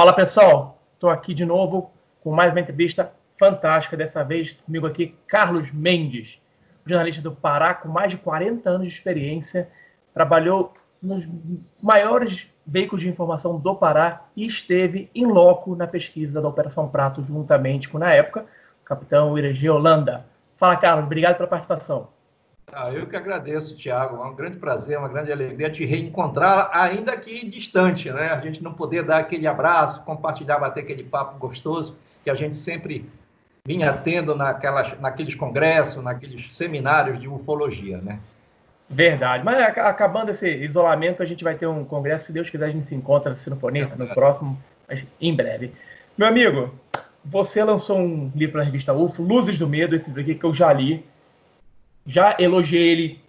Fala pessoal, estou aqui de novo com mais uma entrevista fantástica. Dessa vez comigo aqui, Carlos Mendes, jornalista do Pará com mais de 40 anos de experiência, trabalhou nos maiores veículos de informação do Pará e esteve em loco na pesquisa da Operação Prato, juntamente com, na época, o capitão Iregi Holanda. Fala, Carlos, obrigado pela participação. Ah, eu que agradeço, Tiago. É um grande prazer, uma grande alegria te reencontrar, ainda que distante, né? A gente não poder dar aquele abraço, compartilhar, bater aquele papo gostoso que a gente sempre vinha tendo naquelas, naqueles congressos, naqueles seminários de ufologia, né? Verdade. Mas acabando esse isolamento, a gente vai ter um congresso, se Deus quiser, a gente se encontra, se não for nesse, no próximo, em breve. Meu amigo, você lançou um livro na revista UFO, Luzes do Medo, esse livro aqui que eu já li já elogiei ele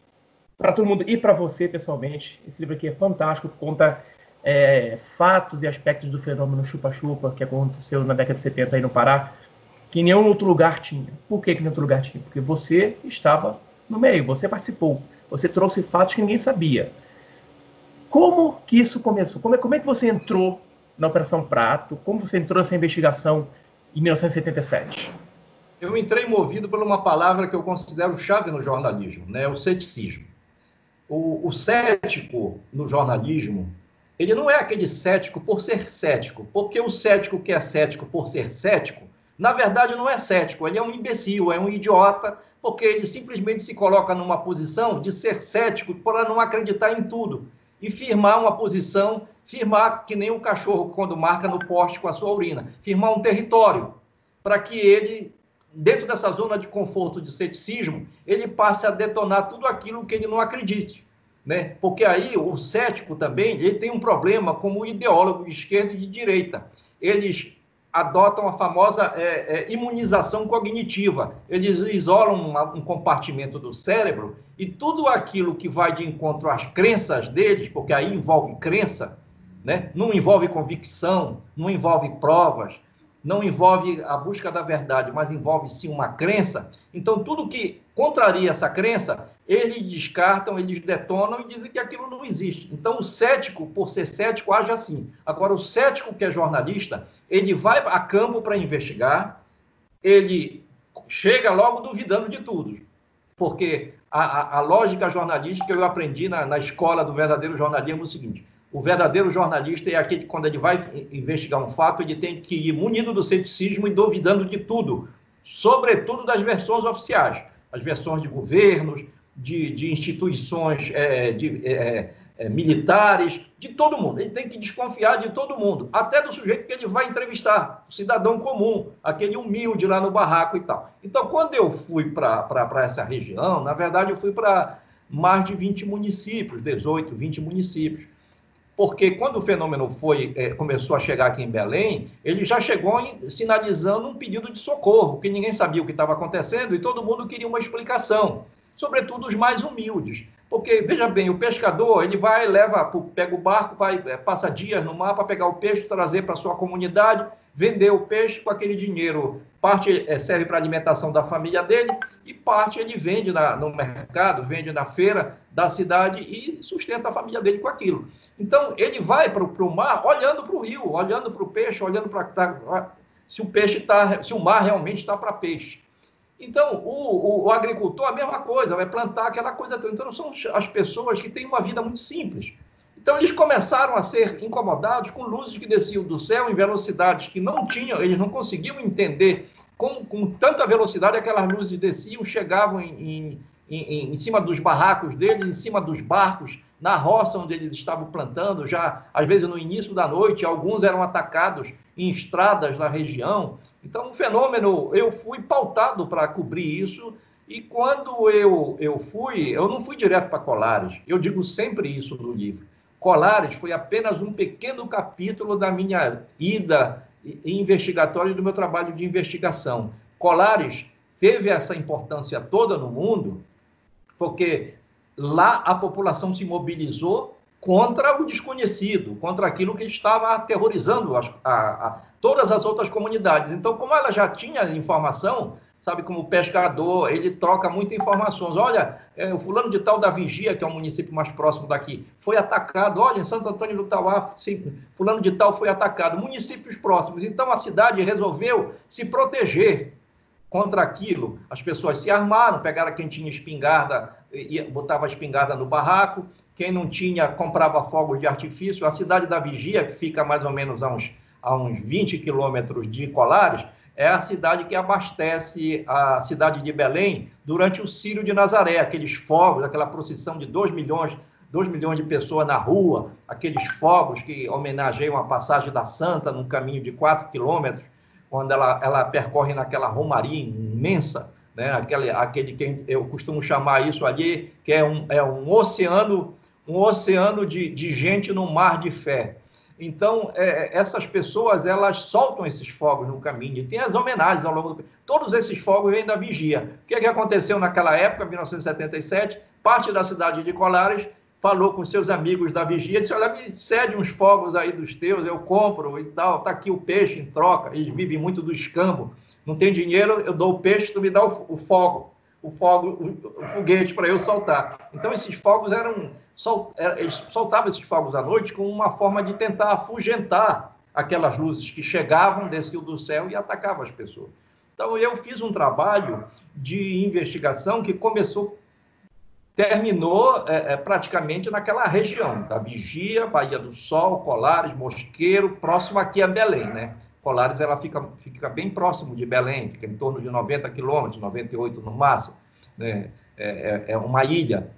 para todo mundo e para você pessoalmente. Esse livro aqui é fantástico, conta é, fatos e aspectos do fenômeno chupa-chupa que aconteceu na década de 70 aí no Pará, que nenhum outro lugar tinha. Por que, que nenhum outro lugar tinha? Porque você estava no meio, você participou, você trouxe fatos que ninguém sabia. Como que isso começou? Como é, como é que você entrou na Operação Prato? Como você entrou nessa investigação em 1977? Eu entrei movido por uma palavra que eu considero chave no jornalismo, né? o ceticismo. O, o cético no jornalismo, ele não é aquele cético por ser cético, porque o cético que é cético por ser cético, na verdade não é cético, ele é um imbecil, é um idiota, porque ele simplesmente se coloca numa posição de ser cético para não acreditar em tudo e firmar uma posição, firmar que nem um cachorro quando marca no poste com a sua urina, firmar um território para que ele dentro dessa zona de conforto de ceticismo, ele passe a detonar tudo aquilo que ele não acredite. Né? Porque aí o cético também ele tem um problema como ideólogo de esquerda e de direita. Eles adotam a famosa é, é, imunização cognitiva. Eles isolam uma, um compartimento do cérebro e tudo aquilo que vai de encontro às crenças deles, porque aí envolve crença, né? não envolve convicção, não envolve provas, não envolve a busca da verdade, mas envolve sim uma crença, então tudo que contraria essa crença, eles descartam, eles detonam e dizem que aquilo não existe. Então o cético, por ser cético, age assim. Agora, o cético que é jornalista, ele vai a campo para investigar, ele chega logo duvidando de tudo. Porque a, a, a lógica jornalística eu aprendi na, na escola do verdadeiro jornalismo é o seguinte: o verdadeiro jornalista é aquele que, quando ele vai investigar um fato, ele tem que ir munido do ceticismo e duvidando de tudo, sobretudo das versões oficiais, as versões de governos, de, de instituições é, de, é, é, militares, de todo mundo. Ele tem que desconfiar de todo mundo, até do sujeito que ele vai entrevistar, o cidadão comum, aquele humilde lá no barraco e tal. Então, quando eu fui para essa região, na verdade, eu fui para mais de 20 municípios, 18, 20 municípios porque quando o fenômeno foi é, começou a chegar aqui em Belém, ele já chegou em, sinalizando um pedido de socorro, que ninguém sabia o que estava acontecendo e todo mundo queria uma explicação, sobretudo os mais humildes. Porque, veja bem, o pescador, ele vai, leva, pega o barco, vai, é, passa dias no mar para pegar o peixe, trazer para sua comunidade, vender o peixe com aquele dinheiro. Parte é, serve para alimentação da família dele e parte ele vende na, no mercado, vende na feira da cidade e sustenta a família dele com aquilo. Então, ele vai para o mar olhando para o rio, olhando para o peixe, olhando para se o peixe está, se o mar realmente está para peixe. Então, o, o, o, agricultor, a mesma coisa, vai plantar aquela coisa. Então, são as pessoas que têm uma vida muito simples. Então, eles começaram a ser incomodados com luzes que desciam do céu em velocidades que não tinham, eles não conseguiam entender com, com tanta velocidade aquelas luzes desciam, chegavam em, em, em, em cima dos barracos deles, em cima dos barcos, na roça onde eles estavam plantando, já às vezes no início da noite, alguns eram atacados em estradas na região. Então, um fenômeno, eu fui pautado para cobrir isso e quando eu, eu fui, eu não fui direto para Colares, eu digo sempre isso no livro. Colares foi apenas um pequeno capítulo da minha ida investigatória e do meu trabalho de investigação. Colares teve essa importância toda no mundo porque lá a população se mobilizou contra o desconhecido, contra aquilo que estava aterrorizando as, a, a, todas as outras comunidades. Então, como ela já tinha informação, sabe, como pescador, ele troca muitas informações. Olha, é, o fulano de tal da Vigia, que é o município mais próximo daqui, foi atacado. Olha, em Santo Antônio do Tauá, fulano de tal foi atacado. Municípios próximos. Então, a cidade resolveu se proteger contra aquilo. As pessoas se armaram, pegaram quem tinha espingarda, e botava a espingarda no barraco. Quem não tinha, comprava fogos de artifício. A cidade da Vigia, que fica mais ou menos a uns, a uns 20 quilômetros de Colares, é a cidade que abastece a cidade de Belém durante o Círio de Nazaré, aqueles fogos, aquela procissão de 2 milhões, 2 milhões de pessoas na rua, aqueles fogos que homenageiam a passagem da Santa num caminho de 4 quilômetros, quando ela, ela percorre naquela romaria imensa, né? aquele, aquele que eu costumo chamar isso ali, que é um, é um oceano, um oceano de, de gente no mar de fé. Então, é, essas pessoas, elas soltam esses fogos no caminho. E tem as homenagens ao longo do... Todos esses fogos vêm da vigia. O que, é que aconteceu naquela época, 1977? Parte da cidade de Colares falou com seus amigos da vigia, disse, olha, me cede uns fogos aí dos teus, eu compro e tal, tá aqui o peixe em troca. Eles vivem muito do escambo. Não tem dinheiro, eu dou o peixe, tu me dá o, o fogo, o fogo, o, o foguete para eu soltar. Então, esses fogos eram sol, é, eles soltavam esses fogos à noite como uma forma de tentar afugentar aquelas luzes que chegavam, desciam do céu e atacavam as pessoas. Então, eu fiz um trabalho de investigação que começou, terminou é, é, praticamente naquela região, da Vigia, Bahia do Sol, Colares, Mosqueiro, próximo aqui a Belém, né? Colares, ela fica, fica bem próximo de Belém, fica em torno de 90 quilômetros, 98 no máximo, né? é, é, é uma ilha.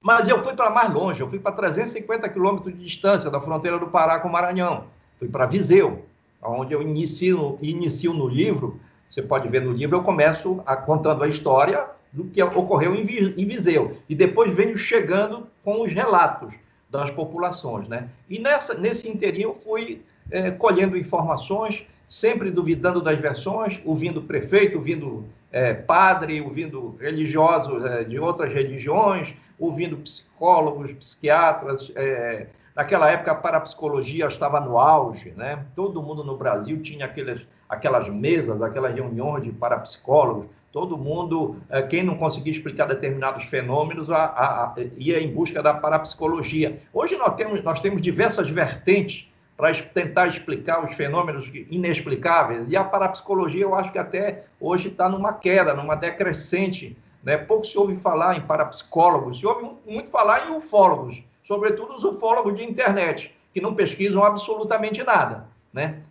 Mas eu fui para mais longe, eu fui para 350 quilômetros de distância da fronteira do Pará com o Maranhão. Fui para Viseu, onde eu inicio, inicio no livro. Você pode ver no livro, eu começo a, contando a história do que ocorreu em, Viseu. E depois venho chegando com os relatos das populações. Né? E nessa, nesse inteirinho eu fui é, colhendo informações, sempre duvidando das versões, ouvindo prefeito, ouvindo é, padre, ouvindo religiosos é, de outras religiões, ouvindo psicólogos, psiquiatras. É, naquela época, a parapsicologia estava no auge, né? Todo mundo no Brasil tinha aqueles, aquelas mesas, aquelas reuniões de parapsicólogos. Todo mundo, é, quem não conseguia explicar determinados fenômenos, a, a, a, ia em busca da parapsicologia. Hoje nós temos, nós temos diversas vertentes para tentar explicar os fenômenos inexplicáveis. E a parapsicologia, eu acho que até hoje está numa queda, numa decrescente né? Pouco se ouve falar em parapsicólogos, se ouve muito falar em ufólogos, sobretudo os ufólogos de internet, que não pesquisam absolutamente nada. Né?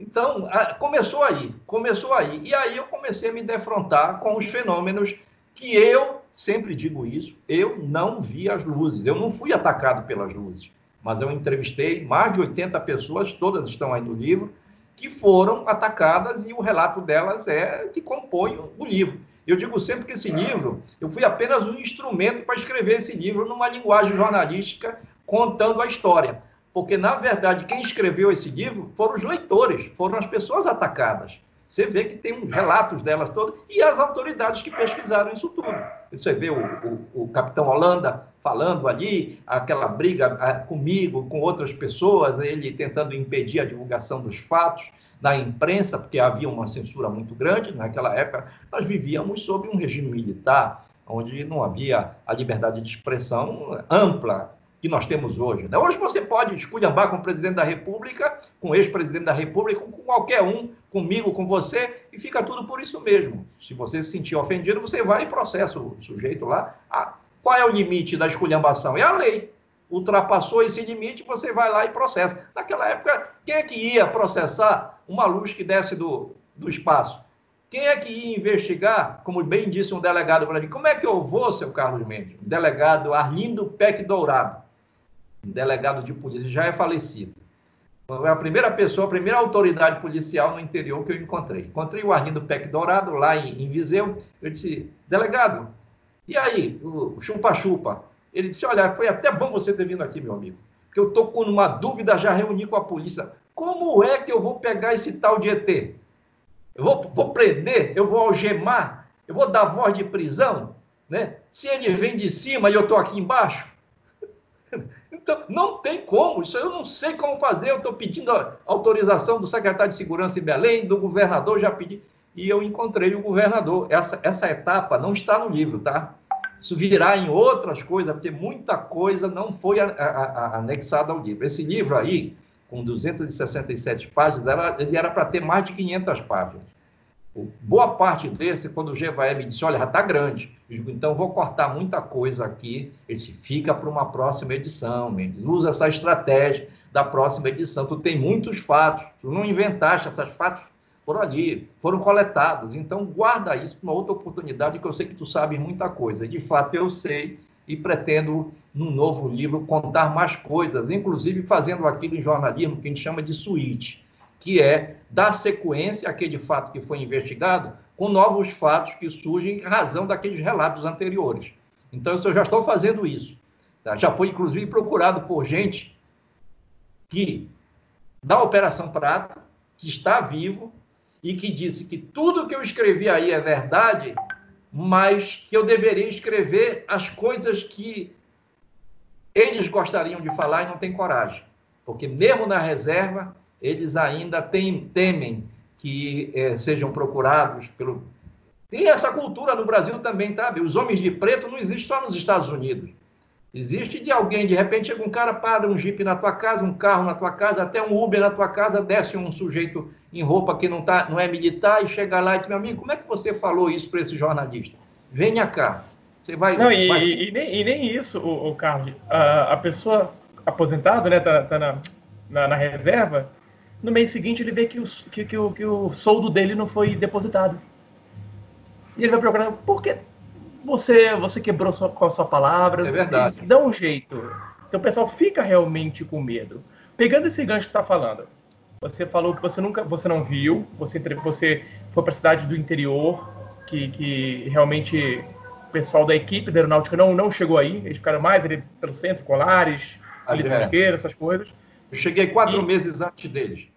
Então, começou aí, começou aí. E aí eu comecei a me defrontar com os fenômenos que eu, sempre digo isso, eu não vi as luzes, eu não fui atacado pelas luzes, mas eu entrevistei mais de 80 pessoas, todas estão aí no livro, que foram atacadas e o relato delas é que compõe o livro. Eu digo sempre que esse livro, eu fui apenas um instrumento para escrever esse livro numa linguagem jornalística contando a história. Porque, na verdade, quem escreveu esse livro foram os leitores, foram as pessoas atacadas. Você vê que tem uns relatos delas todas e as autoridades que pesquisaram isso tudo. Você vê o, o, o capitão Holanda falando ali, aquela briga ah, comigo, com outras pessoas, ele tentando impedir a divulgação dos fatos da imprensa, porque havia uma censura muito grande naquela época, nós vivíamos sob um regime militar, onde não havia a liberdade de expressão ampla que nós temos hoje. Né? Hoje você pode esculhambar com o presidente da República, com o ex-presidente da República, com qualquer um, comigo, com você, e fica tudo por isso mesmo. Se você se sentir ofendido, você vai e processa o sujeito lá. Ah, qual é o limite da esculhambação? É a lei ultrapassou esse limite, você vai lá e processa. Naquela época, quem é que ia processar uma luz que desce do, do espaço? Quem é que ia investigar, como bem disse um delegado para mim, como é que eu vou, seu Carlos Mendes? Delegado Arlindo Peck Dourado, delegado de polícia, já é falecido. Foi a primeira pessoa, a primeira autoridade policial no interior que eu encontrei. Encontrei o Arlindo Peck Dourado lá em, em Viseu. Eu disse, delegado, e aí, o chupa-chupa? Ele disse: Olha, foi até bom você ter vindo aqui, meu amigo, porque eu estou com uma dúvida, já reuni com a polícia. Como é que eu vou pegar esse tal de ET? Eu vou, vou prender? Eu vou algemar? Eu vou dar voz de prisão? Né? Se ele vem de cima e eu estou aqui embaixo? Então, não tem como, isso eu não sei como fazer. Eu estou pedindo autorização do secretário de Segurança em Belém, do governador, já pedi. e eu encontrei o governador. Essa, essa etapa não está no livro, tá? Isso virá em outras coisas, porque muita coisa não foi a, a, a, anexada ao livro. Esse livro aí, com 267 páginas, era, ele era para ter mais de 500 páginas. Boa parte desse, quando o Gevaé me disse, olha, já está grande. Eu digo, então vou cortar muita coisa aqui. Ele disse, fica para uma próxima edição. Usa essa estratégia da próxima edição. Tu tem muitos fatos, tu não inventaste, esses fatos foram ali, foram coletados. Então, guarda isso para uma outra oportunidade, que eu sei que tu sabe muita coisa. De fato, eu sei e pretendo, num novo livro, contar mais coisas, inclusive fazendo aquilo em jornalismo que a gente chama de suíte, que é dar sequência àquele fato que foi investigado com novos fatos que surgem em razão daqueles relatos anteriores. Então, eu já estou fazendo isso. Tá? Já foi, inclusive, procurado por gente que, da Operação Prata, que está vivo, e que disse que tudo que eu escrevi aí é verdade, mas que eu deveria escrever as coisas que eles gostariam de falar e não têm coragem. Porque mesmo na reserva, eles ainda têm, temem que é, sejam procurados pelo. Tem essa cultura no Brasil também, sabe? Os homens de preto não existem só nos Estados Unidos. Existe de alguém, de repente chega um cara, para um jipe na tua casa, um carro na tua casa, até um Uber na tua casa, desce um sujeito em roupa que não, tá, não é militar e chega lá e diz, meu amigo, como é que você falou isso para esse jornalista? Venha cá. Você vai... Não, e, vai... e, nem, e nem, isso, o, o Carlos. A, a, pessoa aposentada, né, tá, tá na, na, na, reserva, no mês seguinte ele vê que o, que, que, o, que o soldo dele não foi depositado. E ele vai procurar, por quê? você, você quebrou sua, com a sua palavra. É verdade. Dá um jeito. Então o pessoal fica realmente com medo. Pegando esse gancho que você está falando, você falou que você nunca, você não viu, você, você foi para a cidade do interior, que, que realmente o pessoal da equipe da aeronáutica não, não chegou aí, eles ficaram mais ali pelo centro, Colares, ali é. essas coisas. Eu cheguei quatro e, meses antes deles.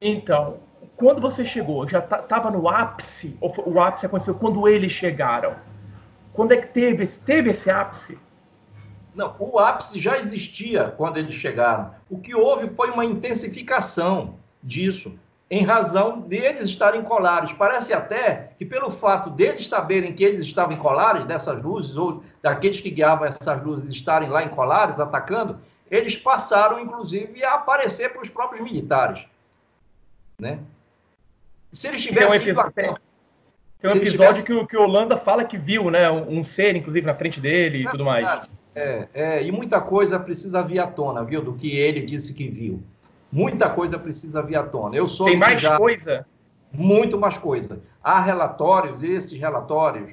Então, quando você chegou, já estava no ápice, ou o ápice aconteceu quando eles chegaram? Quando é que teve, teve esse ápice? Não, o ápice já existia quando eles chegaram. O que houve foi uma intensificação disso, em razão deles estarem colares. Parece até que, pelo fato deles saberem que eles estavam em colares, dessas luzes, ou daqueles que guiavam essas luzes estarem lá em colares, atacando, eles passaram, inclusive, a aparecer para os próprios militares. Né? Se eles tivessem ido a tem um episódio tivesse... que, o, que o Holanda fala que viu, né? Um ser, inclusive, na frente dele e é tudo mais. É, é, e muita coisa precisa vir à tona, viu? Do que ele disse que viu. Muita coisa precisa vir à tona. Eu sou Tem mais já... coisa? Muito mais coisa. Há relatórios, esses relatórios,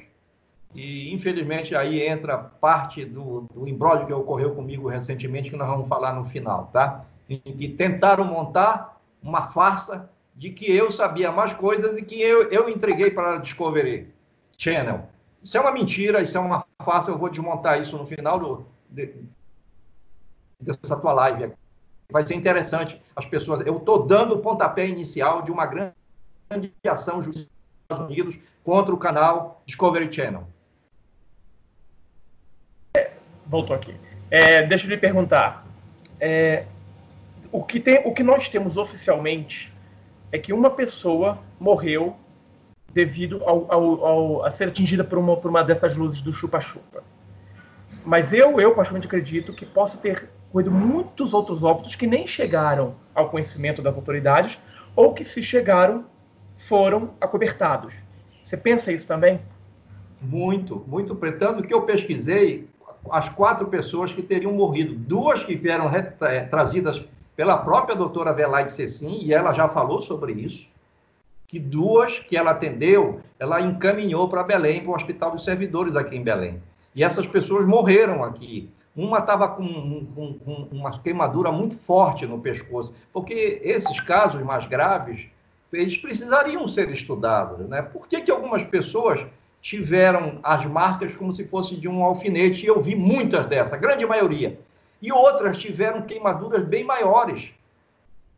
e infelizmente aí entra parte do, do imbróglio que ocorreu comigo recentemente, que nós vamos falar no final, tá? Em que tentaram montar uma farsa de que eu sabia mais coisas e que eu, eu entreguei para a Discovery Channel. Isso é uma mentira, isso é uma farsa, eu vou desmontar isso no final do, de, dessa tua live. Vai ser interessante as pessoas. Eu estou dando o pontapé inicial de uma grande ação dos Estados Unidos contra o canal Discovery Channel. Voltou aqui. É, deixa eu lhe perguntar. É, o, que tem, o que nós temos oficialmente é que uma pessoa morreu devido ao, ao, ao, a ser atingida por uma, por uma dessas luzes do chupa-chupa. Mas eu, eu particularmente acredito que possa ter ocorrido muitos outros óbitos que nem chegaram ao conhecimento das autoridades ou que, se chegaram, foram acobertados. Você pensa isso também? Muito, muito. Tanto que eu pesquisei as quatro pessoas que teriam morrido. Duas que vieram é, trazidas pela própria doutora Velaide Cecim, e ela já falou sobre isso, que duas que ela atendeu, ela encaminhou para Belém, para o Hospital dos Servidores aqui em Belém. E essas pessoas morreram aqui. Uma estava com, com, com, uma queimadura muito forte no pescoço, porque esses casos mais graves, eles precisariam ser estudados. Né? Por que, que algumas pessoas tiveram as marcas como se fosse de um alfinete? E eu vi muitas dessas, a grande maioria e outras tiveram queimaduras bem maiores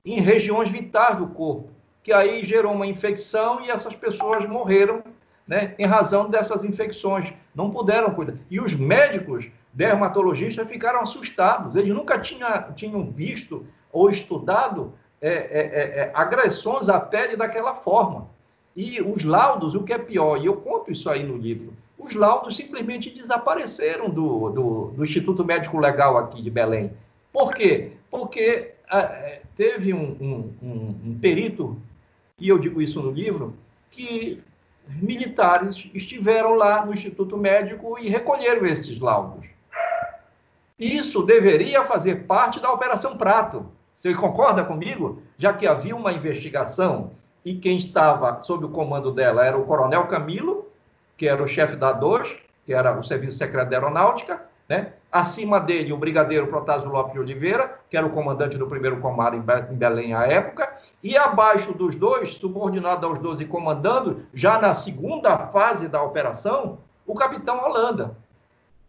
em regiões vitais do corpo, que aí gerou uma infecção e essas pessoas morreram né, em razão dessas infecções. Não puderam cuidar. E os médicos dermatologistas ficaram assustados. Eles nunca tinha, tinham visto ou estudado é, é, é, é agressões à pele daquela forma. E os laudos, o que é pior, e eu conto isso aí no livro, os laudos simplesmente desapareceram do, do, do Instituto Médico Legal aqui de Belém. Por quê? Porque ah, teve um, um, um, um perito, e eu digo isso no livro, que militares estiveram lá no Instituto Médico e recolheram esses laudos. Isso deveria fazer parte da Operação Prato. Você concorda comigo? Já que havia uma investigação e quem estava sob o comando dela era o Coronel Camilo, que era o chefe da DOS, que era o Serviço Secreto da Aeronáutica, né? Acima dele, o brigadeiro Protásio Lopes de Oliveira, que era o comandante do primeiro comando em Belém à época, e abaixo dos dois, subordinado aos dois e comandando, já na segunda fase da operação, o capitão Holanda.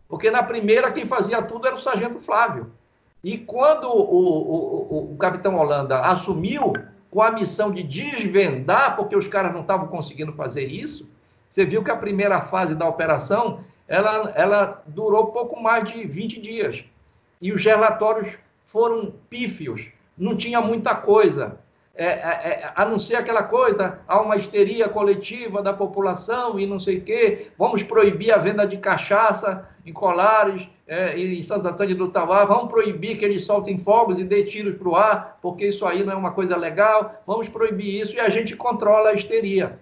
Porque na primeira quem fazia tudo era o sargento Flávio. E quando o, o, o, o capitão Holanda assumiu com a missão de desvendar, porque os caras não estavam conseguindo fazer isso, você viu que a primeira fase da operação ela, ela durou pouco mais de 20 dias. E os relatórios foram pífios, não tinha muita coisa. É, é, é, a não ser aquela coisa, há uma histeria coletiva da população e não sei o quê, vamos proibir a venda de cachaça em Colares é, em Santa Antônio do Tauá, vamos proibir que eles soltem fogos e dê tiros para o ar, porque isso aí não é uma coisa legal, vamos proibir isso e a gente controla a histeria.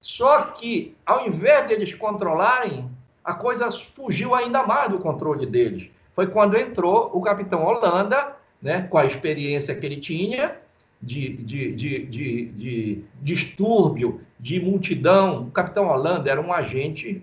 Só que, ao invés deles controlarem, a coisa fugiu ainda mais do controle deles. Foi quando entrou o capitão Holanda, né, com a experiência que ele tinha de, de, de, de, de distúrbio, de multidão. O capitão Holanda era um agente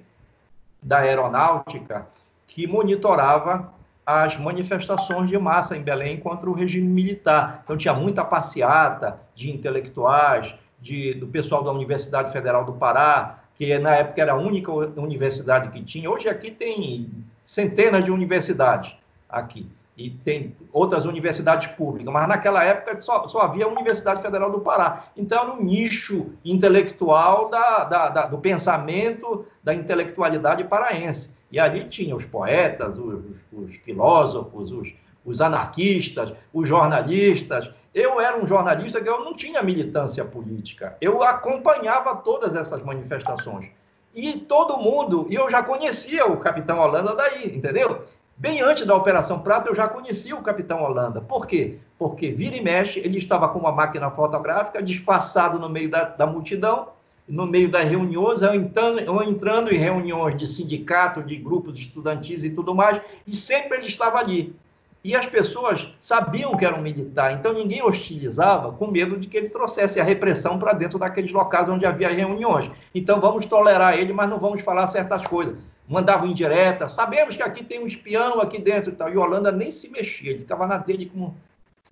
da aeronáutica que monitorava as manifestações de massa em Belém contra o regime militar. Então, tinha muita passeata de intelectuais, de, do pessoal da Universidade Federal do Pará, que na época era a única universidade que tinha. Hoje aqui tem centenas de universidades aqui e tem outras universidades públicas, mas naquela época só, só havia a Universidade Federal do Pará. Então, era um nicho intelectual da, da, da, do pensamento da intelectualidade paraense. E ali tinha os poetas, os, os filósofos, os, os anarquistas, os jornalistas, eu era um jornalista que eu não tinha militância política. Eu acompanhava todas essas manifestações. E todo mundo, e eu já conhecia o Capitão Holanda daí, entendeu? Bem antes da Operação Prata, eu já conhecia o Capitão Holanda. Por quê? Porque vira e mexe, ele estava com uma máquina fotográfica, disfarçado no meio da, da multidão, no meio das reuniões, eu entrando, eu entrando em reuniões de sindicato, de grupos estudantis e tudo mais, e sempre ele estava ali. E as pessoas sabiam que era um militar, então ninguém hostilizava com medo de que ele trouxesse a repressão para dentro daqueles locais onde havia reuniões. Então vamos tolerar ele, mas não vamos falar certas coisas. Mandavam indireta, sabemos que aqui tem um espião aqui dentro e tal. E Holanda nem se mexia, ele ficava na dele como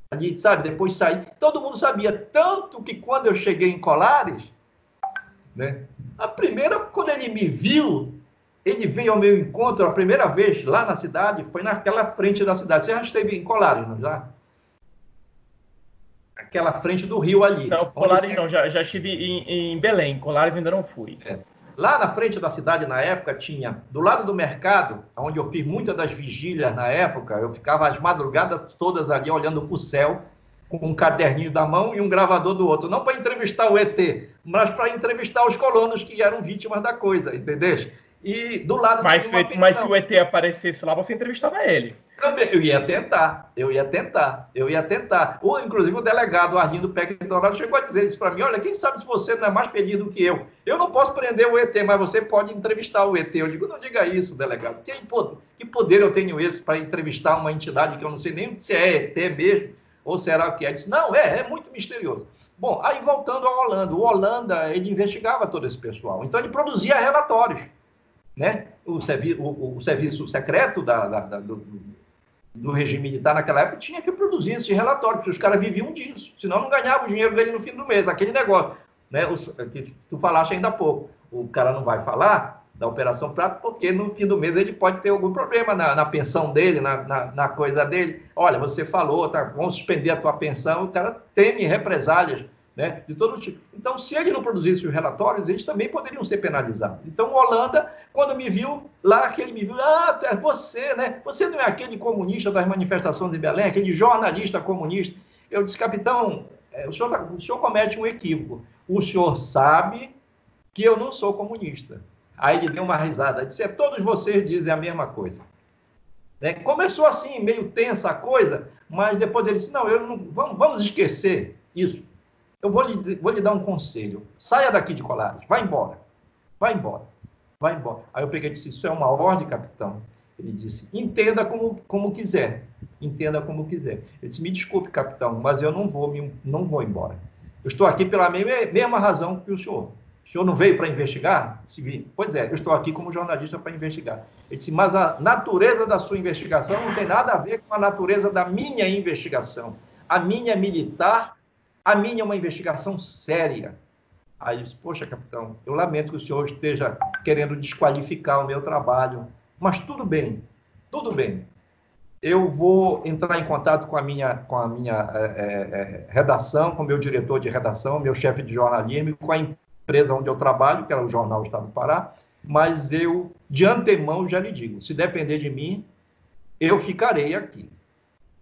ali, sabe? Depois sair. Todo mundo sabia, tanto que quando eu cheguei em Colares, né? A primeira, quando ele me viu, ele veio ao meu encontro a primeira vez lá na cidade, foi naquela frente da cidade. Você já esteve em Colares, não já? Aquela frente do rio ali. Não, Colares tem... não, já, já estive em, em, Belém, Colares ainda não fui. É. Lá na frente da cidade, na época, tinha, do lado do mercado, onde eu fiz muitas das vigílias na época, eu ficava as madrugadas todas ali olhando para o céu, com um caderninho da mão e um gravador do outro. Não para entrevistar o ET, mas para entrevistar os colonos que eram vítimas da coisa, entendeu? E do lado mas, se, mas se o ET aparecesse lá, você entrevistava ele. Também, eu ia tentar, eu ia tentar, eu ia tentar. Ou, inclusive, o delegado Arlindo Peck Dourado chegou a dizer isso para mim: olha, quem sabe se você não é mais feliz do que eu? Eu não posso prender o ET, mas você pode entrevistar o ET. Eu digo, não diga isso, delegado. Que, que poder eu tenho esse para entrevistar uma entidade que eu não sei nem se é ET mesmo, ou será que é? Disse, não, é, é muito misterioso. Bom, aí voltando ao Holanda, o Holanda, ele investigava todo esse pessoal, então ele produzia relatórios né? o, servi o, o serviço secreto da, da, da, do, do, regime militar naquela época tinha que produzir esse relatório, porque os caras viviam disso, senão não ganhavam o dinheiro dele no fim do mês, aquele negócio, né? O, que tu falaste ainda há pouco. O cara não vai falar da Operação Prato, porque no fim do mês ele pode ter algum problema na, na pensão dele, na, na, na, coisa dele. Olha, você falou, tá, vamos suspender a tua pensão, o cara teme represálias né, de todo tipo. Então, se ele não produzisse os relatórios, eles também poderiam ser penalizados. Então, Holanda, quando me viu, lá que ele me viu, ah, é você, né? Você não é aquele comunista das manifestações de Belém, aquele jornalista comunista. Eu disse, capitão, é, o senhor, tá, o senhor comete um equívoco. O senhor sabe que eu não sou comunista. Aí ele deu uma risada, disse: é, todos vocês dizem a mesma coisa. Né? Começou assim, meio tensa a coisa, mas depois ele disse: não, eu não, vamos, vamos esquecer isso. Eu vou lhe, dizer, vou lhe dar um conselho. Saia daqui de Colares, vai embora. Vai embora. Vai embora. Aí eu peguei e disse: Isso é uma ordem, capitão. Ele disse: Entenda como, como quiser. Entenda como quiser. Ele disse: Me desculpe, capitão, mas eu não vou, me, não vou embora. Eu estou aqui pela mesma, mesma razão que o senhor. O senhor não veio para investigar? Pois é, eu estou aqui como jornalista para investigar. Ele disse, mas a natureza da sua investigação não tem nada a ver com a natureza da minha investigação. A minha é militar, a minha é uma investigação séria. Aí eu disse, poxa, capitão, eu lamento que o senhor esteja querendo desqualificar o meu trabalho, mas tudo bem, tudo bem. Eu vou entrar em contato com a minha, com a minha é, é, redação, com o meu diretor de redação, meu chefe de jornalismo, com a empresa onde eu trabalho, que era o Jornal Estado do Pará, mas eu, de antemão, já lhe digo, se depender de mim, eu ficarei aqui.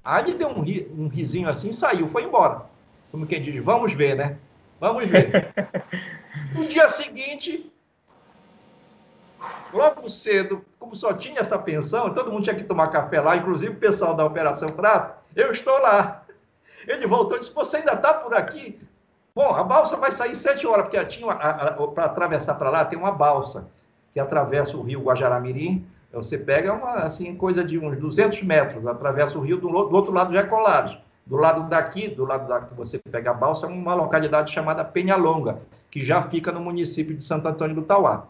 Aí ele deu um, ri, um risinho assim, saiu, foi embora. Como quem diz, vamos ver, né? Vamos ver. no dia seguinte, logo cedo, como só tinha essa pensão, todo mundo tinha que tomar café lá, inclusive o pessoal da Operação Prato, eu estou lá. Ele voltou e disse, você ainda está por aqui? Bom, a balsa vai sair sete horas, porque tinha para atravessar para lá tem uma balsa que atravessa o rio Guajaramirim. Você pega uma assim coisa de uns 200 metros, atravessa o rio do, do outro lado já é Colares. Do lado daqui, do lado da que você pega a balsa, é uma localidade chamada Penhalonga, que já fica no município de Santo Antônio do Tauá.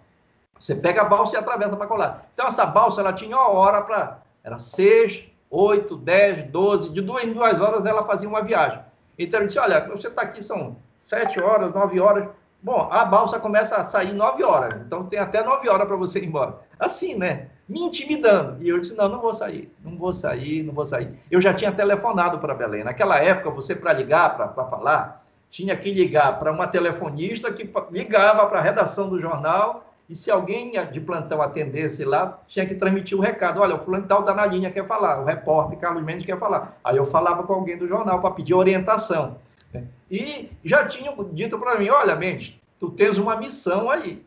Você pega a balsa e atravessa para Colares. Então essa balsa ela tinha uma hora para era seis, oito, dez, doze, de duas em duas horas ela fazia uma viagem. Então ele disse, olha, você está aqui são sete horas, nove horas. Bom, a balsa começa a sair nove horas, então tem até nove horas para você ir embora. Assim, né? Me intimidando. E eu disse: não, não vou sair, não vou sair, não vou sair. Eu já tinha telefonado para Belém. Naquela época, você, para ligar, para falar, tinha que ligar para uma telefonista que ligava para a redação do jornal. E se alguém de plantão atendesse lá, tinha que transmitir o recado. Olha, o fulano tal está na linha, quer falar. O repórter Carlos Mendes quer falar. Aí eu falava com alguém do jornal para pedir orientação. Né? E já tinham dito para mim, olha, Mendes, tu tens uma missão aí,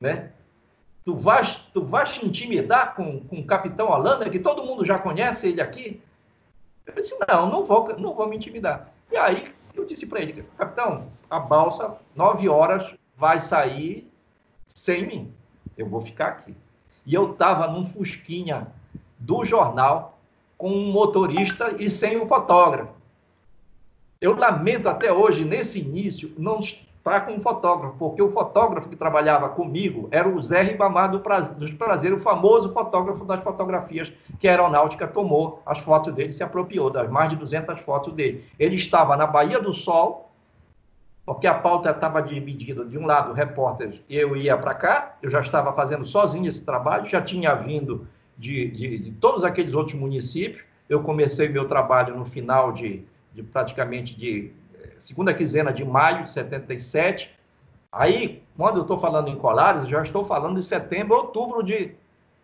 né? Tu vais, tu vais te intimidar com, com o capitão Holanda, que todo mundo já conhece ele aqui? Eu disse, não, não vou, não vou me intimidar. E aí eu disse para ele, capitão, a balsa, nove horas, vai sair sem mim. Eu vou ficar aqui. E eu estava num fusquinha do jornal com um motorista e sem o um fotógrafo. Eu lamento até hoje, nesse início, não estar com um fotógrafo, porque o fotógrafo que trabalhava comigo era o Zé Ribamar do Prazer, o famoso fotógrafo das fotografias que a aeronáutica tomou. As fotos dele, se apropriou das mais de 200 fotos dele. Ele estava na Bahia do Sol, porque a pauta estava dividida. De um lado, repórteres, eu ia para cá, eu já estava fazendo sozinho esse trabalho, já tinha vindo de, de, de todos aqueles outros municípios, eu comecei meu trabalho no final de de praticamente de eh, segunda quinzena de maio de 77. Aí, quando eu estou falando em Colares, já estou falando de setembro, outubro de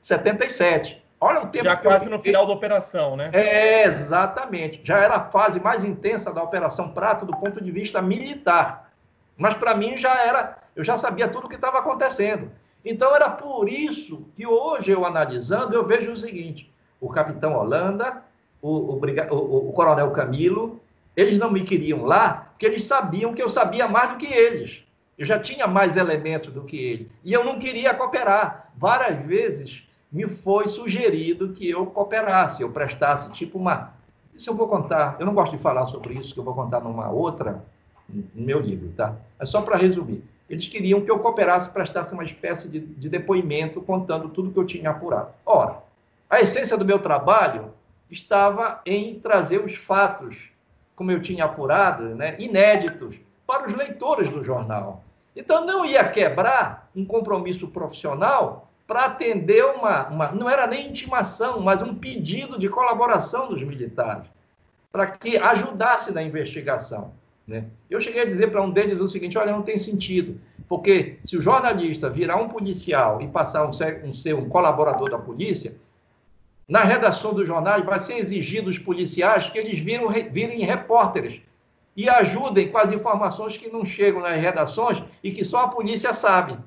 77. Olha o tempo. Já quase no final da operação, né? É, exatamente. Já era a fase mais intensa da Operação Prato do ponto de vista militar. Mas para mim já era, eu já sabia tudo o que estava acontecendo. Então era por isso que hoje eu analisando, eu vejo o seguinte: o capitão Holanda o, o, o, coronel Camilo, eles não me queriam lá porque eles sabiam que eu sabia mais do que eles. Eu já tinha mais elementos do que ele. E eu não queria cooperar. Várias vezes me foi sugerido que eu cooperasse, eu prestasse tipo uma. Isso eu vou contar. Eu não gosto de falar sobre isso, que eu vou contar numa outra, no meu livro, tá? É só para resumir. Eles queriam que eu cooperasse, prestasse uma espécie de, de depoimento contando tudo que eu tinha apurado. Ora, a essência do meu trabalho estava em trazer os fatos, como eu tinha apurado, né, inéditos, para os leitores do jornal. Então, não ia quebrar um compromisso profissional para atender uma, uma. Não era nem intimação, mas um pedido de colaboração dos militares, para que ajudasse na investigação. Né? Eu cheguei a dizer para um deles o seguinte: olha, não tem sentido, porque se o jornalista virar um policial e passar a ser, um, ser um colaborador da polícia, na redação dos jornais vai ser exigido os policiais que eles viram, virem repórteres e ajudem com as informações que não chegam nas redações e que só a polícia sabe.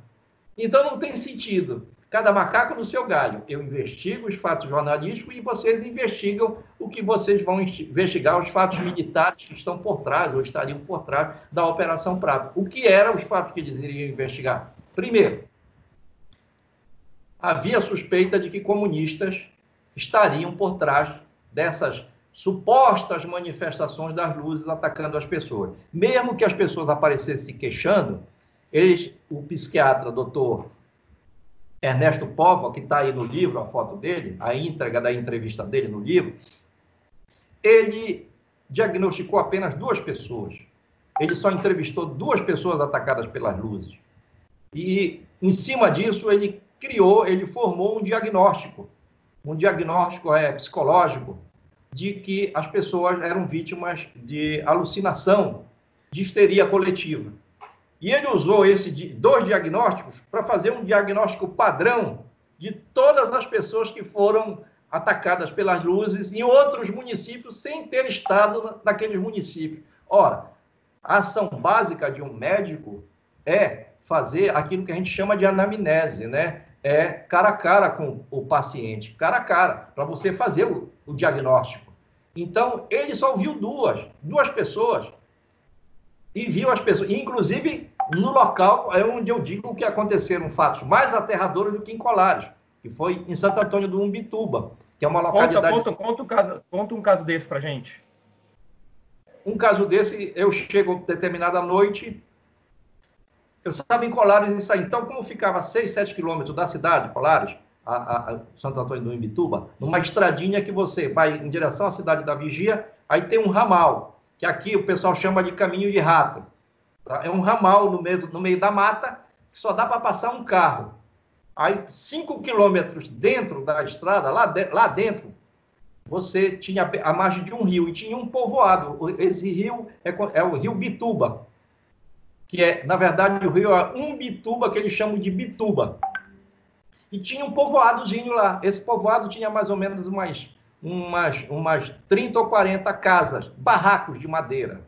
Então não tem sentido. Cada macaco no seu galho. Eu investigo os fatos jornalísticos e vocês investigam o que vocês vão investigar, os fatos militares que estão por trás ou estariam por trás da Operação Prato. O que eram os fatos que eles iriam investigar? Primeiro, havia suspeita de que comunistas estariam por trás dessas supostas manifestações das luzes atacando as pessoas. Mesmo que as pessoas aparecessem se queixando, eles, o psiquiatra, doutor Ernesto Povo, que está aí no livro, a foto dele, a entrega da entrevista dele no livro, ele diagnosticou apenas duas pessoas. Ele só entrevistou duas pessoas atacadas pelas luzes. E, em cima disso, ele criou, ele formou um diagnóstico, um diagnóstico é, psicológico, de que as pessoas eram vítimas de alucinação, de histeria coletiva. E ele usou esses dois diagnósticos para fazer um diagnóstico padrão de todas as pessoas que foram atacadas pelas luzes em outros municípios sem ter estado naqueles municípios. Ora, a ação básica de um médico é fazer aquilo que a gente chama de anamnese, né? É cara a cara com o paciente, cara a cara, para você fazer o, o diagnóstico. Então, ele só viu duas, duas pessoas e viu as pessoas. inclusive, no local é onde eu digo que aconteceram fatos mais aterradores do que em Colares, que foi em Santo Antônio do Umbituba, que é uma localidade... Conta, conta, conta, um, caso, conta um caso desse para gente. Um caso desse, eu chego determinada noite, eu estava em Colares e saí. Então, como ficava 6, 7 quilômetros da cidade, Colares, a, a, a Santo Antônio do Imbituba, numa estradinha que você vai em direção à cidade da Vigia, aí tem um ramal que aqui o pessoal chama de caminho de rato. Tá? É um ramal no meio, no meio da mata, que só dá para passar um carro. Aí, cinco quilômetros dentro da estrada, lá, de, lá dentro, você tinha a margem de um rio e tinha um povoado. Esse rio é, é o rio Bituba, que é, na verdade, o rio é Umbituba, que eles chamam de Bituba. E tinha um povoadozinho lá. Esse povoado tinha mais ou menos umas umas, umas 30 ou 40 casas, barracos de madeira.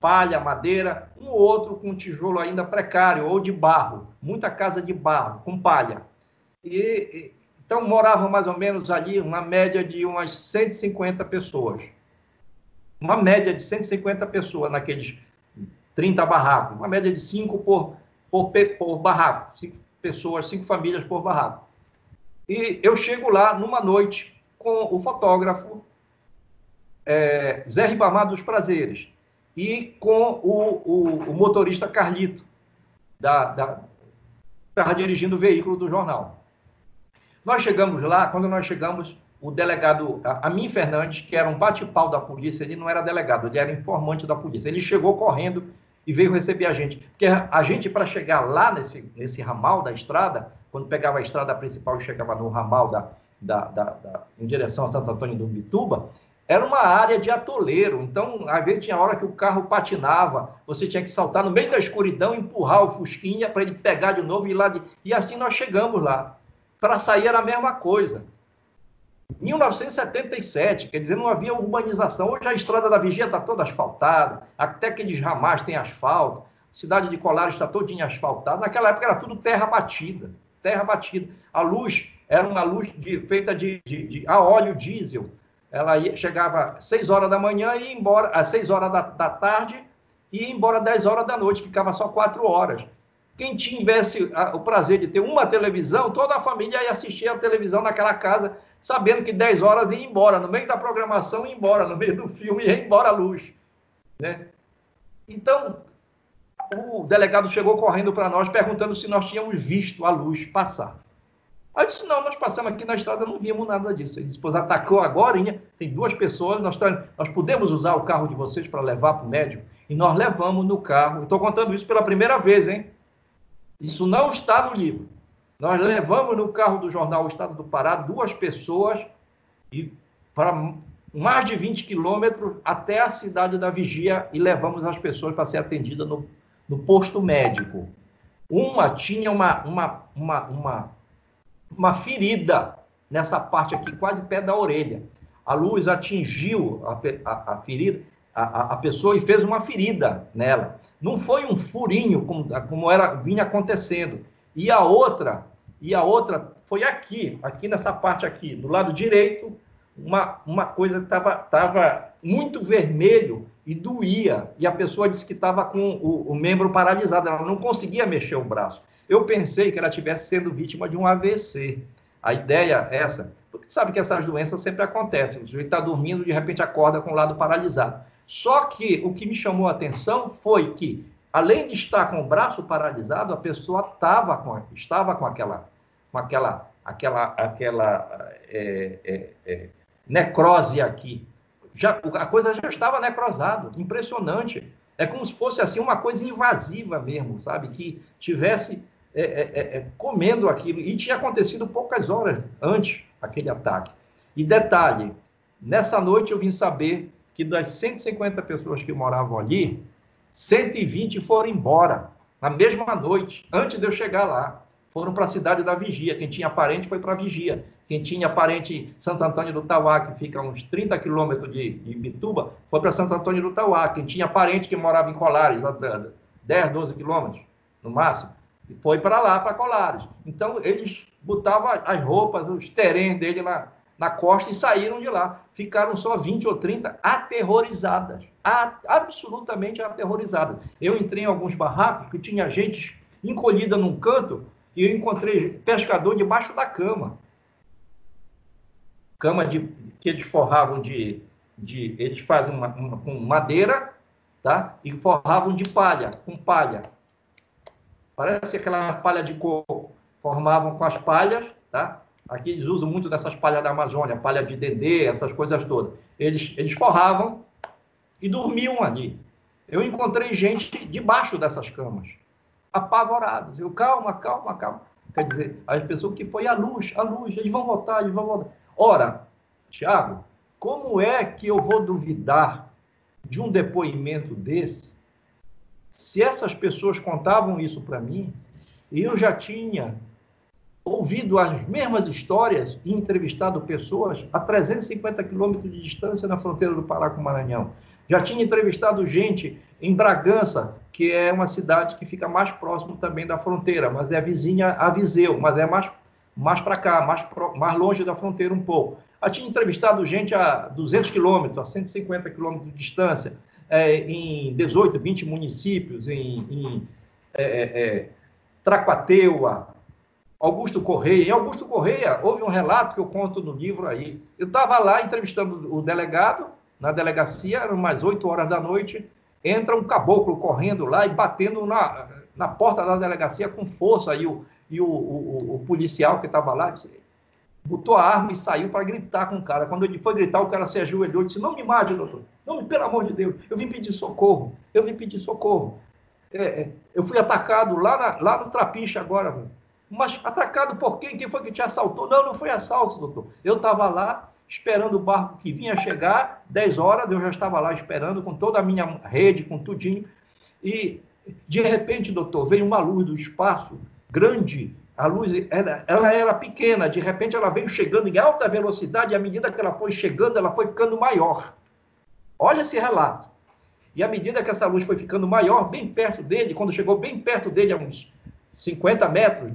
Palha, madeira, um ou outro com tijolo ainda precário ou de barro, muita casa de barro, com palha. E, então moravam mais ou menos ali uma média de umas 150 pessoas. Uma média de 150 pessoas naqueles 30 barracos, uma média de 5 por, por, por barraco, 5 pessoas, 5 famílias por barraco. E eu chego lá numa noite, com o fotógrafo é, Zé Ribamar dos Prazeres e com o, o, o motorista Carlito, da, da, estava dirigindo o veículo do jornal. Nós chegamos lá, quando nós chegamos, o delegado Amin Fernandes, que era um bate-pau da polícia, ele não era delegado, ele era informante da polícia. Ele chegou correndo e veio receber a gente. Porque a gente, para chegar lá nesse, nesse ramal da estrada, quando pegava a estrada principal e chegava no ramal da, da, da, da, em direção a Santo Antônio do Bituba, era uma área de atoleiro. Então, às vezes tinha hora que o carro patinava, você tinha que saltar no meio da escuridão, empurrar o Fusquinha para ele pegar de novo e ir lá. De... E assim nós chegamos lá. Para sair era a mesma coisa. 1977, quer dizer, não havia urbanização. Hoje a estrada da Vigia está toda asfaltada, até aqueles ramais têm asfalto, cidade de Colares está todinha asfaltada. Naquela época era tudo terra batida, terra batida. A luz era uma luz de, feita de, de, de, a óleo diesel. Ela ia, chegava às 6 horas da manhã e ia embora às 6 horas da, da tarde e ia embora às 10 horas da noite, ficava só 4 horas. Quem tivesse a, o prazer de ter uma televisão, toda a família ia assistir a televisão naquela casa, sabendo que 10 horas ia embora, no meio da programação ia embora, no meio do filme ia embora a luz. Né? Então, o delegado chegou correndo para nós, perguntando se nós tínhamos visto a luz passar. Aí disse, não, nós passamos aqui na estrada, não vimos nada disso. Ele disse, pois atacou agora, tem duas pessoas, nós, nós podemos usar o carro de vocês para levar para o médico? E nós levamos no carro, estou contando isso pela primeira vez, hein? Isso não está no livro. Nós levamos no carro do jornal O Estado do Pará duas pessoas e para mais de 20 quilômetros até a cidade da Vigia e levamos as pessoas para ser atendidas no, no posto médico. Uma tinha uma, uma, uma, uma uma ferida nessa parte aqui, quase pé da orelha. A luz atingiu a, a, a ferida a, a pessoa e fez uma ferida nela. Não foi um furinho, como, como era vinha acontecendo. E a outra, e a outra foi aqui, aqui nessa parte aqui, do lado direito, uma, uma coisa estava tava muito vermelho e doía. E a pessoa disse que estava com o, o, membro paralisado, ela não conseguia mexer o braço. Eu pensei que ela estivesse sendo vítima de um AVC. A ideia é essa. Porque sabe que essas doenças sempre acontecem. Sujeito está dormindo, de repente acorda com o lado paralisado. Só que o que me chamou a atenção foi que, além de estar com o braço paralisado, a pessoa tava com, estava com aquela, com aquela, aquela, aquela é, é, é, necrose aqui. Já, a coisa já estava necrosada, impressionante. É como se fosse assim uma coisa invasiva mesmo, sabe? Que tivesse é, é, é, comendo aquilo. E tinha acontecido poucas horas antes aquele ataque. E detalhe, nessa noite eu vim saber que das 150 pessoas que moravam ali, 120 foram embora na mesma noite, antes de eu chegar lá. Foram para a cidade da Vigia. Quem tinha parente foi para a Vigia. Quem tinha parente em Santo Antônio do Tauá, que fica a uns 30 quilômetros de, de Bituba, foi para Santo Antônio do Tauá. Quem tinha parente que morava em Colares, 10, 12 quilômetros no máximo, foi para lá, para Colares. Então, eles botavam as roupas, os terrenos dele lá na costa e saíram de lá. Ficaram só 20 ou 30 aterrorizadas, absolutamente aterrorizadas. Eu entrei em alguns barracos que tinha gente encolhida num canto e eu encontrei pescador debaixo da cama. Cama de, que eles forravam de, de eles fazem uma, uma, com madeira, tá? E forravam de palha, com palha. Parece aquela palha de coco. Formavam com as palhas, tá? Aqui eles usam muito dessas palhas da Amazônia, palha de dendê, essas coisas todas. Eles, eles forravam e dormiam ali. Eu encontrei gente debaixo dessas camas, apavorados. Eu, calma, calma, calma. Quer dizer, as pessoas que foi a luz, a luz, eles vão voltar, eles vão voltar. Ora, Tiago, como é que eu vou duvidar de um depoimento desse se essas pessoas contavam isso para mim eu já tinha ouvido as mesmas histórias e entrevistado pessoas a 350 quilômetros de distância na fronteira do Pará com o Maranhão. Já tinha entrevistado gente em Bragança, que é uma cidade que fica mais próximo também da fronteira, mas é vizinha a Viseu, mas é mais, mais para cá, mais, mais longe da fronteira um pouco. Já tinha entrevistado gente a 200 quilômetros, a 150 quilômetros de distância, é, em 18, 20 municípios, em, em é, é, é Tracuateua, Augusto Correia. Em Augusto Correia, houve um relato que eu conto no livro aí. Eu estava lá entrevistando o delegado, na delegacia, eram mais 8 horas da noite, entra um caboclo correndo lá e batendo na, na porta da delegacia com força. E o, e o, o, o policial que estava lá disse, botou a arma e saiu para gritar com o cara. Quando ele foi gritar, o cara se ajoelhou e disse: Não me mate, doutor. Não, pelo amor de Deus, eu vim pedir socorro. Eu vim pedir socorro. É, é, eu fui atacado lá, na, lá no Trapiche agora, mas atacado por quem? Quem foi que te assaltou? Não, não foi assalto, doutor. Eu estava lá esperando o barco que vinha chegar, 10 horas, eu já estava lá esperando com toda a minha rede, com tudinho. E, de repente, doutor, veio uma luz do espaço grande. A luz era, ela era pequena, de repente ela veio chegando em alta velocidade, e à medida que ela foi chegando, ela foi ficando maior. Olha esse relato. E à medida que essa luz foi ficando maior, bem perto dele, quando chegou bem perto dele, a uns 50 metros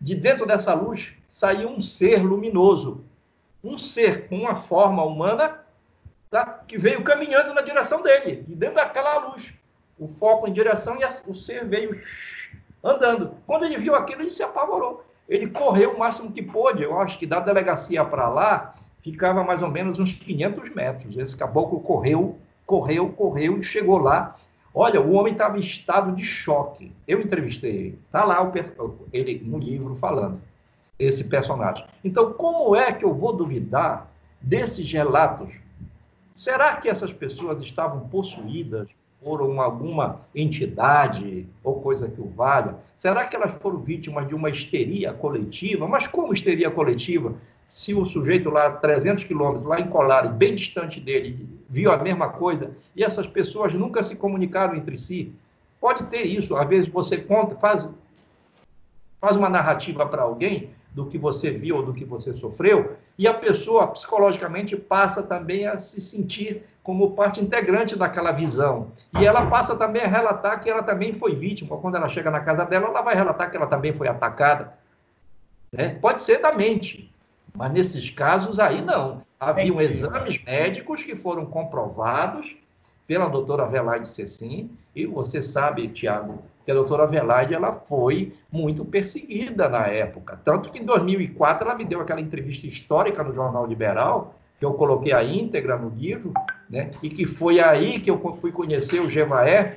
de dentro dessa luz saiu um ser luminoso, um ser com uma forma humana, tá? que veio caminhando na direção dele, de dentro daquela luz. O foco em direção e o ser veio andando. Quando ele viu aquilo, ele se apavorou. Ele correu o máximo que pôde. Eu acho que da delegacia para lá ficava mais ou menos uns 500 metros. Esse caboclo correu, correu, correu e chegou lá Olha, o homem estava em estado de choque. Eu entrevistei ele. Está lá o, ele no livro falando, esse personagem. Então, como é que eu vou duvidar desses relatos? Será que essas pessoas estavam possuídas por uma, alguma entidade ou coisa que o valha? Será que elas foram vítimas de uma histeria coletiva? Mas como histeria coletiva? se o sujeito lá, 300 quilômetros, lá em Colares, bem distante dele, viu a mesma coisa, e essas pessoas nunca se comunicaram entre si, pode ter isso. Às vezes você conta, faz, faz uma narrativa para alguém do que você viu ou do que você sofreu, e a pessoa psicologicamente passa também a se sentir como parte integrante daquela visão. E ela passa também a relatar que ela também foi vítima. Quando ela chega na casa dela, ela vai relatar que ela também foi atacada. Né? Pode ser da mente, mas nesses casos aí não. Haviam exames médicos que foram comprovados pela doutora Velaide Cecim, e você sabe, Tiago, que a doutora Velaide ela foi muito perseguida na época. Tanto que em 2004 ela me deu aquela entrevista histórica no Jornal Liberal, que eu coloquei a íntegra no livro, né? e que foi aí que eu fui conhecer o Gevaé.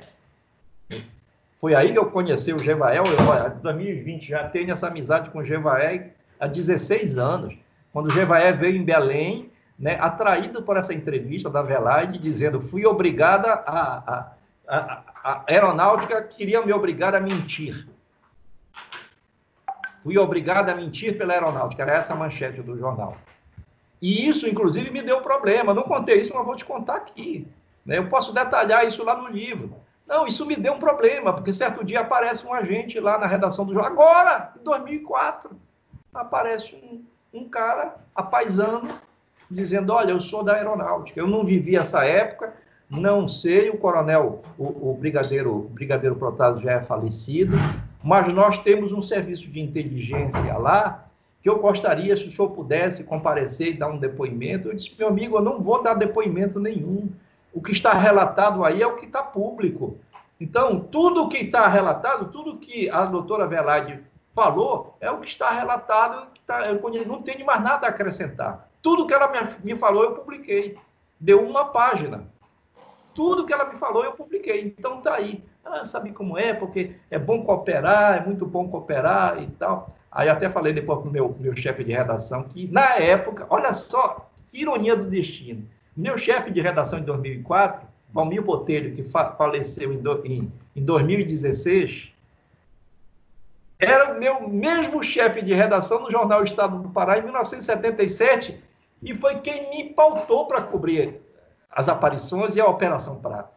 Foi aí que eu conheci o Gevaé. Eu, em 2020 já tenho essa amizade com o Gevaé há 16 anos. Quando o Gevaé veio em Belém, né, atraído por essa entrevista da Velaide, dizendo: fui obrigada a, a, a, a aeronáutica queria me obrigar a mentir. Fui obrigada a mentir pela aeronáutica, era essa a manchete do jornal. E isso, inclusive, me deu problema. Não contei isso, mas vou te contar aqui. Né? Eu posso detalhar isso lá no livro. Não, isso me deu um problema, porque certo dia aparece um agente lá na redação do jornal. Agora, em 2004, aparece um, um cara apaisando, dizendo: Olha, eu sou da aeronáutica. Eu não vivi essa época, não sei, o coronel, o, o brigadeiro, o brigadeiro Protásio já é falecido, mas nós temos um serviço de inteligência lá que eu gostaria, se o senhor pudesse comparecer e dar um depoimento. Eu disse, meu amigo, eu não vou dar depoimento nenhum. O que está relatado aí é o que está público. Então, tudo que está relatado, tudo que a doutora Velade falou, é o que está relatado, que está, eu não tenho mais nada a acrescentar. Tudo que ela me, me falou, eu publiquei. Deu uma página. Tudo que ela me falou, eu publiquei. Então está aí. Ah, sabe como é? Porque é bom cooperar, é muito bom cooperar e tal. Aí até falei depois para o meu, meu chefe de redação que, na época, olha só que ironia do destino. Meu chefe de redação em 2004, Valmir Botelho, que fa faleceu em, do, em, em 2016, era o meu mesmo chefe de redação no jornal Estado do Pará em 1977 e foi quem me pautou para cobrir as aparições e a Operação Prato.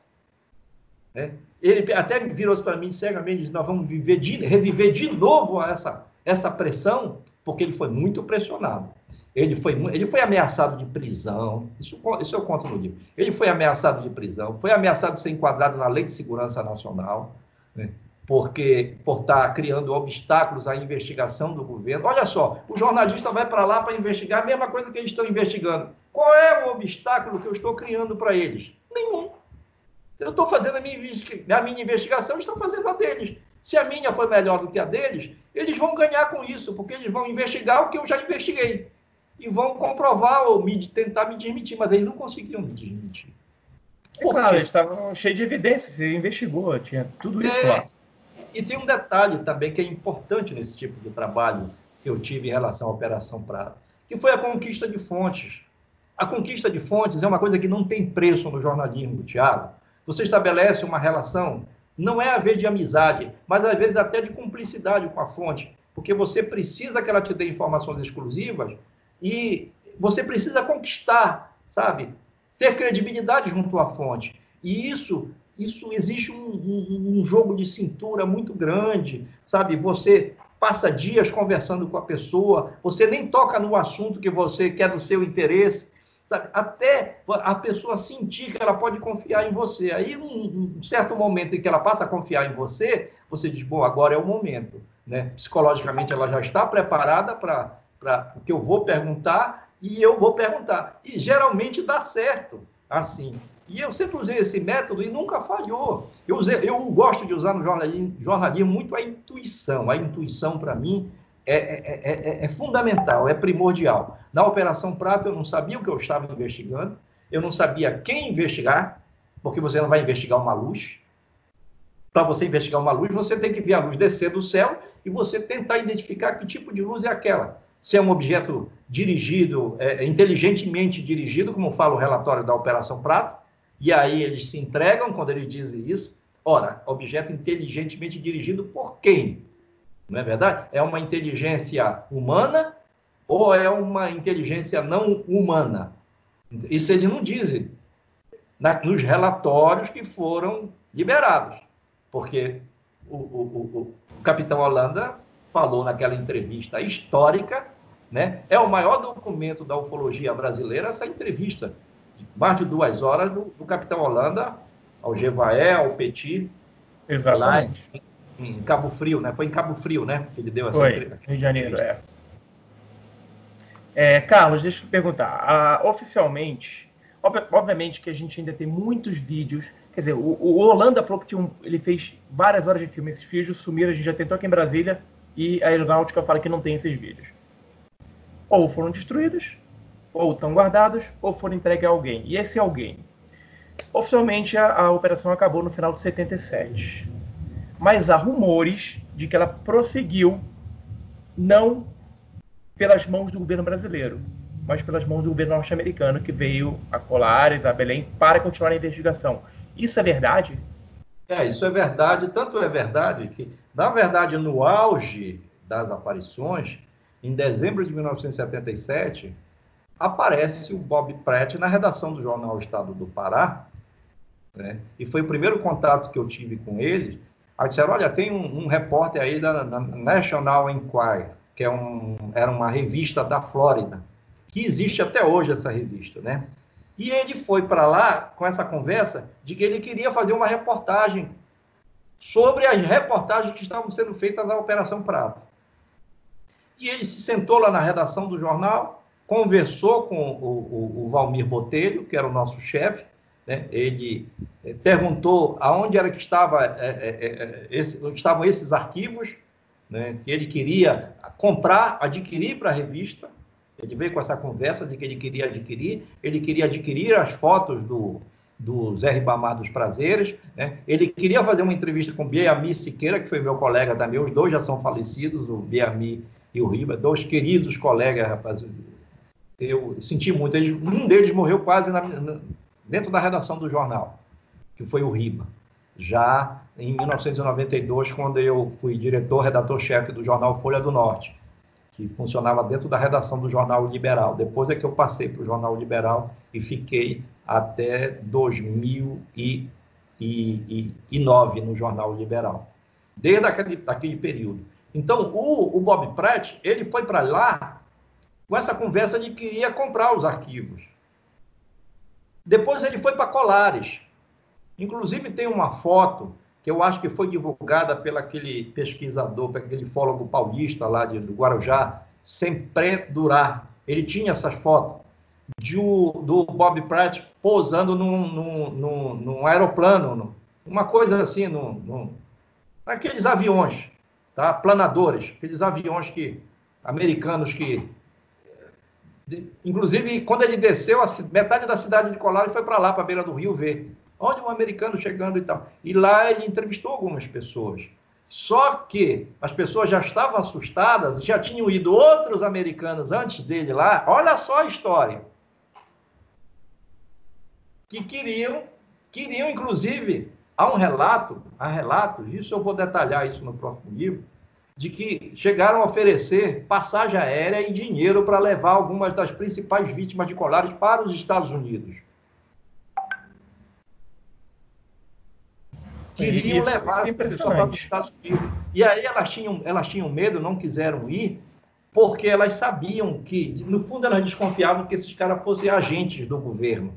É. Ele até virou para mim cegamente e disse: Nós vamos viver de, reviver de novo essa, essa pressão, porque ele foi muito pressionado. Ele foi, ele foi ameaçado de prisão, isso, isso eu conto no livro. Ele foi ameaçado de prisão, foi ameaçado de ser enquadrado na Lei de Segurança Nacional, né? Porque por estar criando obstáculos à investigação do governo. Olha só, o jornalista vai para lá para investigar a mesma coisa que eles estão investigando. Qual é o obstáculo que eu estou criando para eles? Nenhum. Eu estou fazendo a minha, a minha investigação, estão fazendo a deles. Se a minha foi melhor do que a deles, eles vão ganhar com isso, porque eles vão investigar o que eu já investiguei. E vão comprovar ou me, tentar me desmentir, mas eles não conseguiam me desmentir. É claro, eles estavam cheios de evidências, você investigou, tinha tudo isso é, lá. E tem um detalhe também que é importante nesse tipo de trabalho que eu tive em relação à Operação Prata, que foi a conquista de fontes. A conquista de fontes é uma coisa que não tem preço no jornalismo, Tiago. Você estabelece uma relação, não é a vez de amizade, mas às vezes até de cumplicidade com a fonte, porque você precisa que ela te dê informações exclusivas e você precisa conquistar, sabe? Ter credibilidade junto à fonte. E isso isso existe um, um, um, jogo de cintura muito grande, sabe? Você passa dias conversando com a pessoa, você nem toca no assunto que você quer do seu interesse, sabe? Até a pessoa sentir que ela pode confiar em você. Aí, um, um certo momento em que ela passa a confiar em você, você diz: bom, agora é o momento, né? Psicologicamente, ela já está preparada para o que eu vou perguntar e eu vou perguntar. E geralmente dá certo, assim. E eu sempre usei esse método e nunca falhou. Eu, usei, eu gosto de usar no jornalismo, jornalismo muito a intuição. A intuição, para mim, é, é, é, é, fundamental, é primordial. Na Operação Prato, eu não sabia o que eu estava investigando, eu não sabia quem investigar, porque você não vai investigar uma luz. Para você investigar uma luz, você tem que ver a luz descer do céu e você tentar identificar que tipo de luz é aquela. Se é um objeto dirigido, inteligentemente dirigido, como fala o relatório da Operação Prato, e aí eles se entregam quando eles dizem isso. Ora, objeto inteligentemente dirigido por quem? Não é verdade? É uma inteligência humana ou é uma inteligência não humana? Isso eles não dizem na, nos relatórios que foram liberados, porque o, o, o, o capitão Holanda falou naquela entrevista histórica Né? É o maior documento da ufologia brasileira essa entrevista, mais de duas horas, do, do capitão Holanda ao Gevaé, ao Petit, Exatamente. lá em, em, Cabo Frio, né? Foi em Cabo Frio, né? Que ele deu essa Foi, entrevista. Rio de Janeiro, é. é. Carlos, deixa eu te perguntar. Ah, oficialmente, ob- obviamente que a gente ainda tem muitos vídeos. Quer dizer, o, o Holanda falou que tinha um- ele fez várias horas de filme. Esses vídeos sumiram, a gente já tentou aqui em Brasília e a aeronáutica fala que não tem esses vídeos. Ou foram destruídos, ou estão guardados, ou foram entregues a alguém. E esse alguém? Oficialmente a, a operação acabou no final de 77. Mas há rumores de que ela prosseguiu não pelas mãos do governo brasileiro, mas pelas mãos do governo norte-americano que veio a Colares, a Belém, para continuar a investigação. Isso é verdade? É, isso é verdade, tanto é verdade que, na verdade, no auge das aparições, em dezembro de 1977, aparece o Bob Pratt na redação do jornal Estado do Pará, né? e foi o primeiro contato que eu tive com ele. Aí disseram, olha, tem um, um repórter aí da, da National Enquirer, que é um, era uma revista da Flórida, que existe até hoje essa revista, né? E ele foi para lá com essa conversa de que ele queria fazer uma reportagem sobre as reportagens que estavam sendo feitas na Operação Prata. E ele se sentou lá na redação do jornal, conversou com o, o, o Valmir Botelho, que era o nosso chefe, né? ele eh, perguntou aonde era que estava, eh, eh, esse, estavam esses arquivos, né? que ele queria comprar, adquirir para a revista, ele veio com essa conversa de que ele queria adquirir, ele queria adquirir as fotos do, do Zé Ribamar dos Prazeres, né? ele queria fazer uma entrevista com o Biami Siqueira, que foi meu colega também, os dois já são falecidos, o Biami e o Riba, dois queridos colegas, rapaz. Eu senti muito, um deles morreu quase na, na, dentro da redação do jornal, que foi o Riba, já em 1992, quando eu fui diretor, redator-chefe do jornal Folha do Norte que funcionava dentro da redação do Jornal Liberal. Depois é que eu passei para o Jornal Liberal e fiquei até 2009 no Jornal Liberal, desde aquele, aquele período. Então, o, o Bob Pratt, ele foi para lá com essa conversa de que queria comprar os arquivos. Depois ele foi para Colares. Inclusive tem uma foto que eu acho que foi divulgada pelo aquele pesquisador, pelo aquele fólogo paulista lá de, do Guarujá, Sempre Durar. Ele tinha essas fotos de, do Bob Pratt pousando num, num, num, num aeroplano, uma coisa assim, num, num, aviões, tá? planadores, aqueles aviões que americanos que inclusive quando ele desceu metade da cidade de Colares foi para lá para a beira do rio ver Olha um americano chegando e tal. E lá ele entrevistou algumas pessoas. Só que as pessoas já estavam assustadas, já tinham ido outros americanos antes dele lá. Olha só a história. Que queriam, queriam inclusive, há um relato, há relatos, isso eu vou detalhar isso no próximo livro, de que chegaram a oferecer passagem aérea e dinheiro para levar algumas das principais vítimas de colares para os Estados Unidos. queriam isso, levar as pessoas para os Estados Unidos. E aí elas tinham, elas tinham medo, não quiseram ir, porque elas sabiam que, no fundo, elas desconfiavam que esses caras fossem agentes do governo.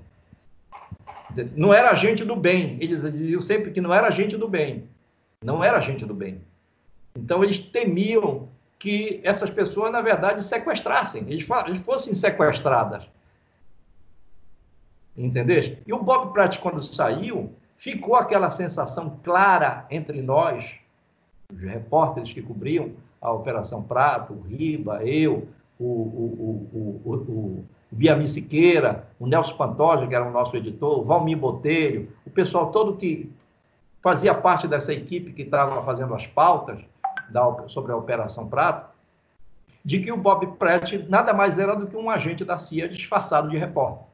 Não era agente do bem. Eles diziam sempre que não era agente do bem. Não era agente do bem. Então, eles temiam que essas pessoas, na verdade, sequestrassem, eles, eles fossem sequestradas. Entendeu? E o Bob Pratt, quando saiu, ficou aquela sensação clara entre nós, os repórteres que cobriam a Operação Prato, o Riba, eu, o, o, o, o, Biami Siqueira, o Nelson Pantoja, que era o nosso editor, o Valmir Botelho, o pessoal todo que fazia parte dessa equipe que estava fazendo as pautas da, sobre a Operação Prato, de que o Bob Pratt nada mais era do que um agente da CIA disfarçado de repórter.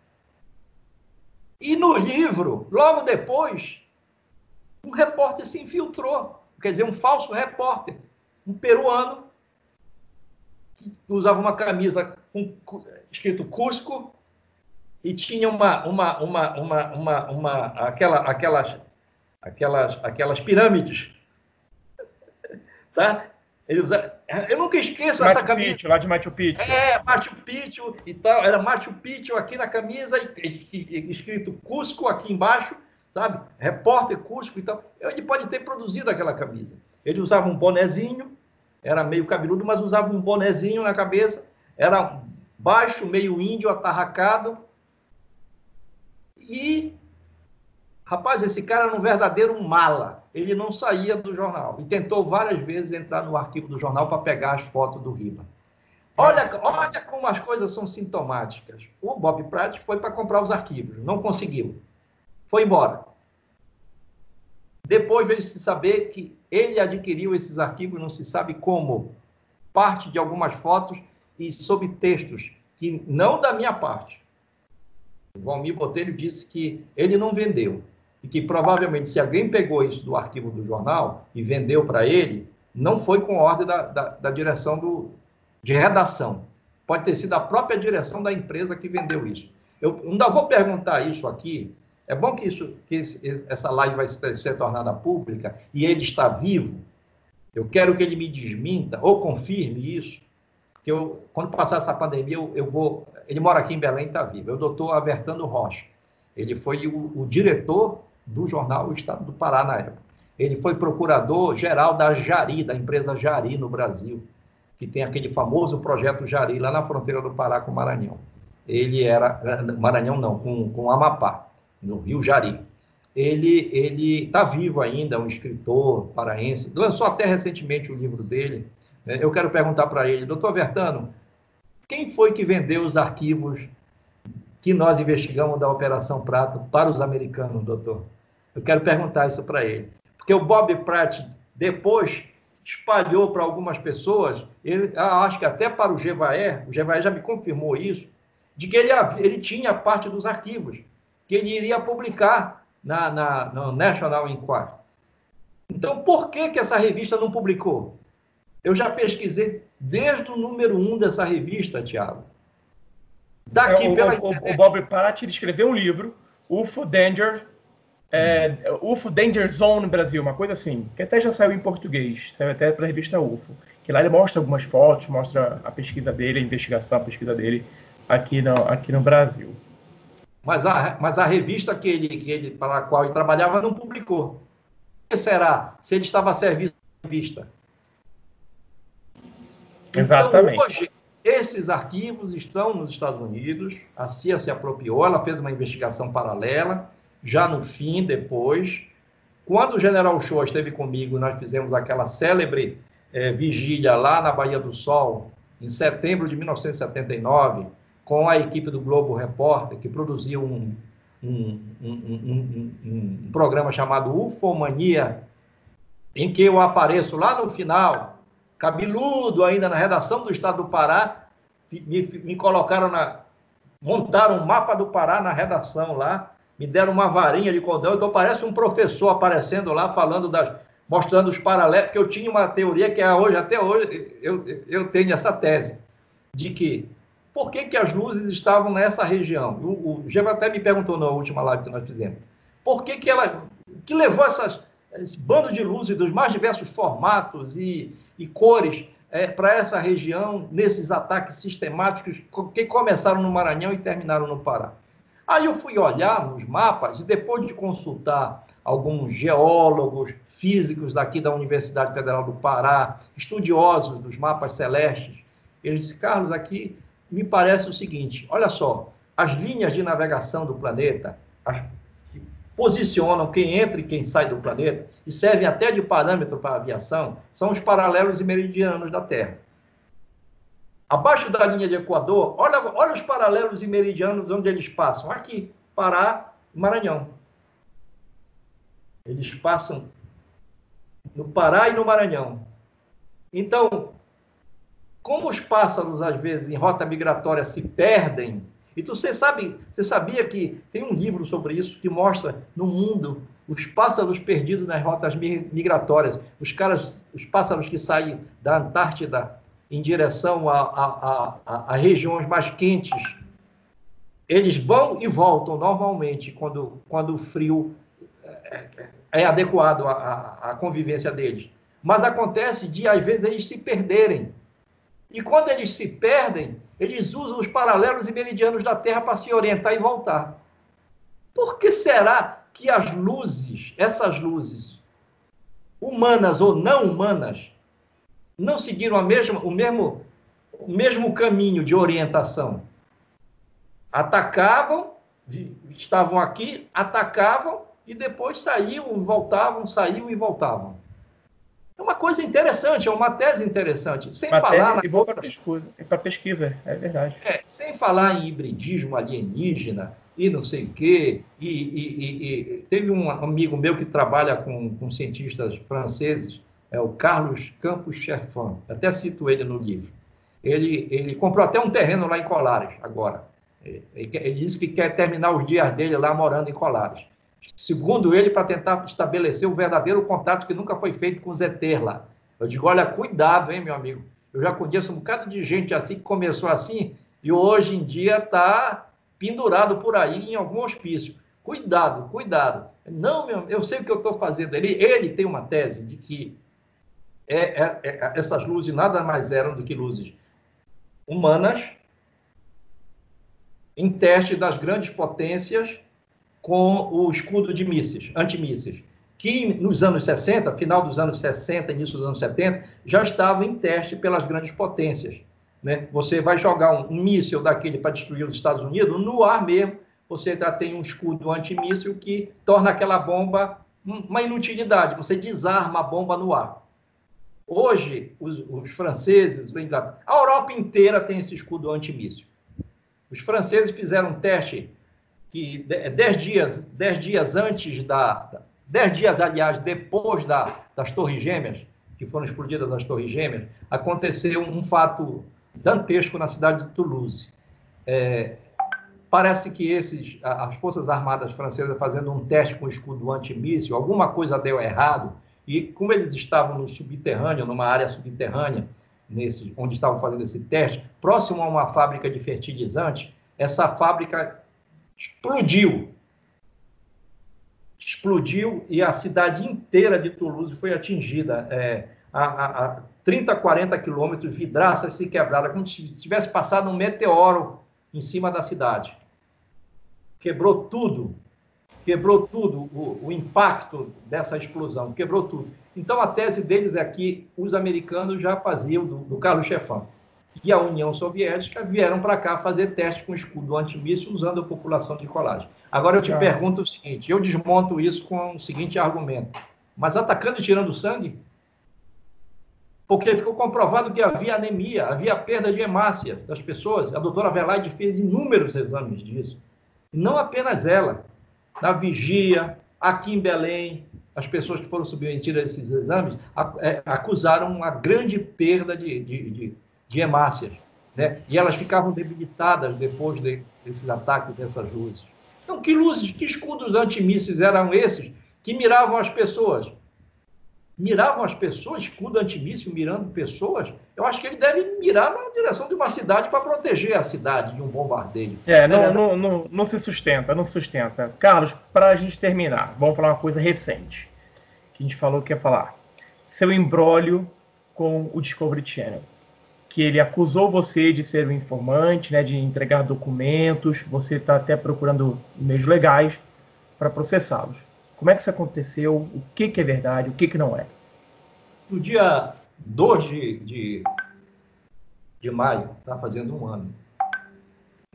E no livro, logo depois, um repórter se infiltrou, quer dizer, um falso repórter, um peruano, que usava uma camisa com, escrito Cusco e tinha uma, uma, uma, uma, uma, uma aquela, aquelas, aquelas, aquelas pirâmides, tá? Eu nunca esqueço Machu essa camisa. Picchu, lá de Machu Picchu. É, Machu Picchu e tal. Era Machu Picchu aqui na camisa, e, e, e, escrito Cusco aqui embaixo, sabe? Repórter Cusco e tal. Ele pode ter produzido aquela camisa. Ele usava um bonezinho, era meio cabeludo, mas usava um bonezinho na cabeça, era baixo, meio índio, atarracado. E, rapaz, esse cara era um verdadeiro mala. Ele não saía do jornal e tentou várias vezes entrar no arquivo do jornal para pegar as fotos do Riba. Olha, olha como as coisas são sintomáticas. O Bob Pratt foi para comprar os arquivos, não conseguiu. Foi embora. Depois veio se saber que ele adquiriu esses arquivos, não se sabe como, parte de algumas fotos e sob textos, que não da minha parte. O Valmir Botelho disse que ele não vendeu e que provavelmente se alguém pegou isso do arquivo do jornal e vendeu para ele, não foi com ordem da, da, da direção do, de redação. Pode ter sido a própria direção da empresa que vendeu isso. Eu ainda vou perguntar isso aqui. É bom que, isso, que esse, essa live vai ser, ser tornada pública e ele está vivo. Eu quero que ele me desminta ou confirme isso. Que eu, quando passar essa pandemia, eu, eu vou. Ele mora aqui em Belém, está vivo. É o doutor Abertano Rocha. Ele foi o, o diretor do jornal O Estado do Pará na época. Ele foi procurador-geral da Jari, da empresa Jari no Brasil, que tem aquele famoso projeto Jari lá na fronteira do Pará com o Maranhão. Ele era, Maranhão não, com, com Amapá, no Rio Jari. Ele ele está vivo ainda, um escritor paraense, lançou até recentemente o livro dele. Né? Eu quero perguntar para ele, doutor Vertano, quem foi que vendeu os arquivos que nós investigamos da Operação Prato para os americanos, doutor? Eu quero perguntar isso para ele. Porque o Bob Pratt, depois, espalhou para algumas pessoas, ele, acho que até para o Gevaer, o Gevaer já me confirmou isso, de que ele, ele tinha parte dos arquivos, que ele iria publicar na, na, no National Enquirer. Então, por que, que essa revista não publicou? Eu já pesquisei desde o número um dessa revista, Tiago. Daqui é, pela o, o, o Bob Pratt escreveu um livro, UFO Danger, é, UFO Danger Zone no Brasil, uma coisa assim, que até já saiu em português, saiu até para a revista UFO. Que lá ele mostra algumas fotos, mostra a pesquisa dele, a investigação, a pesquisa dele aqui no, aqui no Brasil. Mas a, mas a revista que ele, que ele, para a qual ele trabalhava não publicou. O que será? Se ele estava a serviço da revista. Exatamente. Então, hoje, esses arquivos estão nos Estados Unidos, a CIA se apropriou, ela fez uma investigação paralela, já no fim, depois. Quando o general Shoa esteve comigo, nós fizemos aquela célebre é, vigília lá na Bahia do Sol, em setembro de 1979, com a equipe do Globo Repórter, que produziu um, um, um, um programa chamado Ufomania, em que eu apareço lá no final cabeludo ainda na redação do Estado do Pará, me, me colocaram na. montaram um mapa do Pará na redação lá, me deram uma varinha de cordão, então parece um professor aparecendo lá, falando das. mostrando os paralelos, que eu tinha uma teoria que é hoje, até hoje, eu, eu tenho essa tese, de que por que, que as luzes estavam nessa região? O, o até me perguntou na última live que nós fizemos. Por que, que ela. que levou essas, esse bando de luzes dos mais diversos formatos e, e cores é, para essa região nesses ataques sistemáticos que começaram no Maranhão e terminaram no Pará. Aí eu fui olhar nos mapas e depois de consultar alguns geólogos, físicos daqui da Universidade Federal do Pará, estudiosos dos mapas celestes, ele disse, Carlos, aqui me parece o seguinte, olha só, as linhas de navegação do planeta, as posicionam quem entra e quem sai do planeta e servem até de parâmetro para a aviação, são os paralelos e meridianos da Terra. Abaixo da linha de Equador, olha, olha os paralelos e meridianos onde eles passam. Aqui, Pará e Maranhão. Eles passam no Pará e no Maranhão. Então, como os pássaros, às vezes, em rota migratória se perdem e tu, você, sabe, você sabia que tem um livro sobre isso que mostra no mundo os pássaros perdidos nas rotas migratórias, os, caras, os pássaros que saem da Antártida em direção a, a, a, a regiões mais quentes, eles vão e voltam normalmente quando, quando o frio é, é, é adequado à, à convivência deles. Mas acontece de, às vezes, eles se perderem. E quando eles se perdem, eles usam os paralelos e meridianos da Terra para se orientar e voltar. Por que será que as luzes, essas luzes, humanas ou não humanas, não seguiram a mesma, o, mesmo, o mesmo caminho de orientação? Atacavam, estavam aqui, atacavam e depois saíam, voltavam, saíam e voltavam. É uma coisa interessante, é uma tese interessante. Sem uma falar. Tese, na... para pesquisa, pesquisa, é verdade. É, sem falar em hibridismo alienígena e não sei o quê. E, e, e, teve um amigo meu que trabalha com, com cientistas franceses, é o Carlos Campos Cherfan, até cito ele no livro. Ele, ele comprou até um terreno lá em Colares, agora. Ele, ele disse que quer terminar os dias dele lá morando em Colares segundo ele, para tentar estabelecer o verdadeiro contato que nunca foi feito com os ETs lá. Eu digo, olha, cuidado, hein, meu amigo. Eu já conheço um bocado de gente assim que começou assim e hoje em dia está pendurado por aí em algum hospício. Cuidado, cuidado. Não, meu, eu sei o que eu estou fazendo. Ele, ele tem uma tese de que é, é, é, essas luzes nada mais eram do que luzes humanas em teste das grandes potências com o escudo de mísseis, antimísseis, que nos anos 60, final dos anos 60, início dos anos 70, já estava em teste pelas grandes potências. Né? Você vai jogar um, míssil daquele para destruir os Estados Unidos, no ar mesmo, você já tem um escudo antimíssil que torna aquela bomba uma inutilidade, você desarma a bomba no ar. Hoje, os, os franceses, a Europa inteira tem esse escudo antimíssil. Os franceses fizeram um teste que dez dias, dez dias antes da. Dez dias, aliás, depois da, das Torres Gêmeas, que foram explodidas as Torres Gêmeas, aconteceu um fato dantesco na cidade de Toulouse. É, parece que esses, as Forças Armadas Francesas fazendo um teste com escudo antimíssil, alguma coisa deu errado, e como eles estavam no subterrâneo, numa área subterrânea, nesse, onde estavam fazendo esse teste, próximo a uma fábrica de fertilizante, essa fábrica explodiu. Explodiu e a cidade inteira de Toulouse foi atingida. É, a, a, a 30, 40 quilômetros, vidraças se quebraram, como se tivesse passado um meteoro em cima da cidade. Quebrou tudo, quebrou tudo, o, o, impacto dessa explosão, quebrou tudo. Então, a tese deles é que os americanos já faziam, do, do Carlos Chefão, e a União Soviética vieram para cá fazer teste com escudo antimíssil usando a população de colagem. Agora eu te ah. pergunto o seguinte, eu desmonto isso com o seguinte argumento. Mas atacando e tirando sangue? Porque ficou comprovado que havia anemia, havia perda de hemácia das pessoas. A doutora Velaide fez inúmeros exames disso. E não apenas ela. Na vigia, aqui em Belém, as pessoas que foram submetidas a esses exames é, acusaram uma grande perda de, de, de de hemácias, né? E elas ficavam debilitadas depois de, desses ataques dessas luzes. Então, que luzes, que escudos antimísseis eram esses que miravam as pessoas? Miravam as pessoas, escudo antimíssil mirando pessoas? Eu acho que ele deve mirar na direção de uma cidade para proteger a cidade de um bombardeio. É, não, não, não, não se sustenta, não sustenta. Carlos, para a gente terminar, vamos falar uma coisa recente que a gente falou que ia falar. Seu embrólio com o Discovery Channel que ele acusou você de ser um informante, né, de entregar documentos, você está até procurando meios legais para processá-los. Como é que isso aconteceu? O que, que é verdade? O que, que não é? No dia 2 de, de, de maio, está fazendo um ano,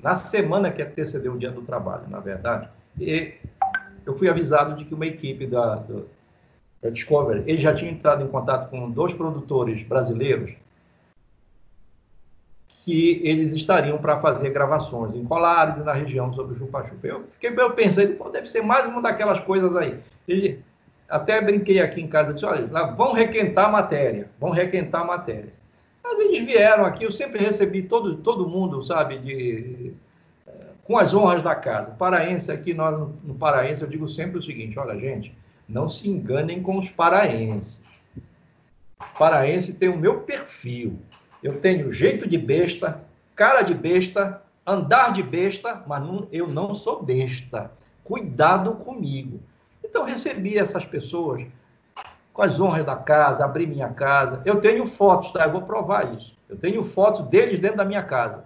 na semana que antecedeu o dia do trabalho, na verdade, eu fui avisado de que uma equipe da, da Discovery, ele já tinha entrado em contato com dois produtores brasileiros que eles estariam para fazer gravações em Colares e na região sobre o chupa-chupa. Eu, fiquei, eu pensei, pô, deve ser mais uma daquelas coisas aí. Ele, até brinquei aqui em casa, disse, olha, vão requentar a matéria, vão requentar a matéria. Mas eles vieram aqui, eu sempre recebi todo, todo mundo, sabe, de, eh, com as honras da casa. Paraense aqui, nós no Paraense, eu digo sempre o seguinte, olha, gente, não se enganem com os paraenses. Paraense tem o meu perfil. Eu tenho jeito de besta, cara de besta, andar de besta, mas não, eu não sou besta. Cuidado comigo. Então, recebi essas pessoas com as honras da casa, abri minha casa. Eu tenho fotos, tá? Eu vou provar isso. Eu tenho fotos deles dentro da minha casa.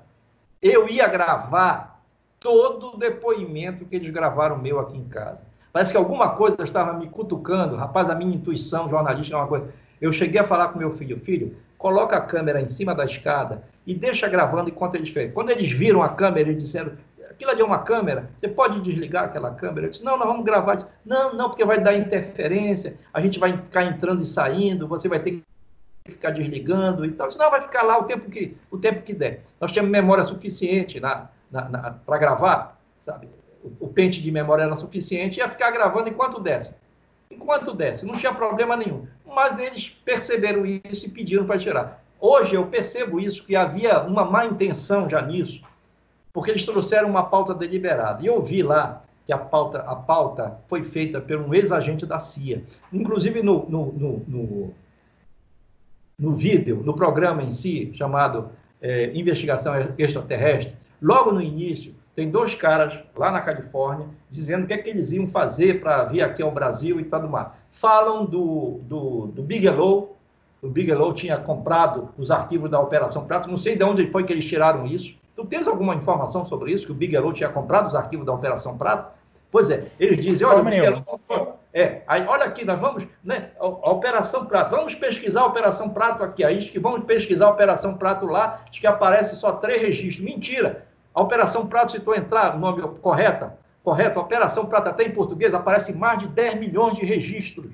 Eu ia gravar todo o depoimento que eles gravaram meu aqui em casa. Parece que alguma coisa estava me cutucando. Rapaz, a minha intuição jornalística é uma coisa. Eu cheguei a falar com meu filho, filho, coloca a câmera em cima da escada e deixa gravando enquanto eles fez. Quando eles viram a câmera, eles disseram, aquilo ali é uma câmera, você pode desligar aquela câmera? Eu disse, não, nós vamos gravar. Disse, não, não, porque vai dar interferência, a gente vai ficar entrando e saindo, você vai ter que ficar desligando e tal. Disse, não, vai ficar lá o tempo que, o tempo que der. Nós temos memória suficiente na, na, na para gravar, sabe? O, o, pente de memória era suficiente, ia ficar gravando enquanto desce. Enquanto desce, não tinha problema nenhum. Mas eles perceberam isso e pediram para tirar. Hoje eu percebo isso, que havia uma má intenção já nisso, porque eles trouxeram uma pauta deliberada. E eu vi lá que a pauta, a pauta foi feita por um ex-agente da CIA. Inclusive no, no, no, no, no vídeo, no programa em si, chamado é, Investigação Extraterrestre, logo no início, tem dois caras lá na Califórnia dizendo o que é que eles iam fazer para vir aqui ao Brasil e tal do mar. Falam do, do, do Bigelow, o Bigelow tinha comprado os arquivos da Operação Prato, não sei de onde foi que eles tiraram isso, Tu tens alguma informação sobre isso? Que o Bigelow tinha comprado os arquivos da Operação Prato? Pois é, eles dizem, olha, o Bigelow comprou. É, aí, olha aqui, nós vamos, né, a, a, Operação Prato, vamos pesquisar a Operação Prato aqui, aí que vamos pesquisar a Operação Prato lá, diz que aparece só três registros. Mentira! A Operação Prato, se tu entrar, nome correto, correto, Operação Prato até em português, aparece mais de 10 milhões de registros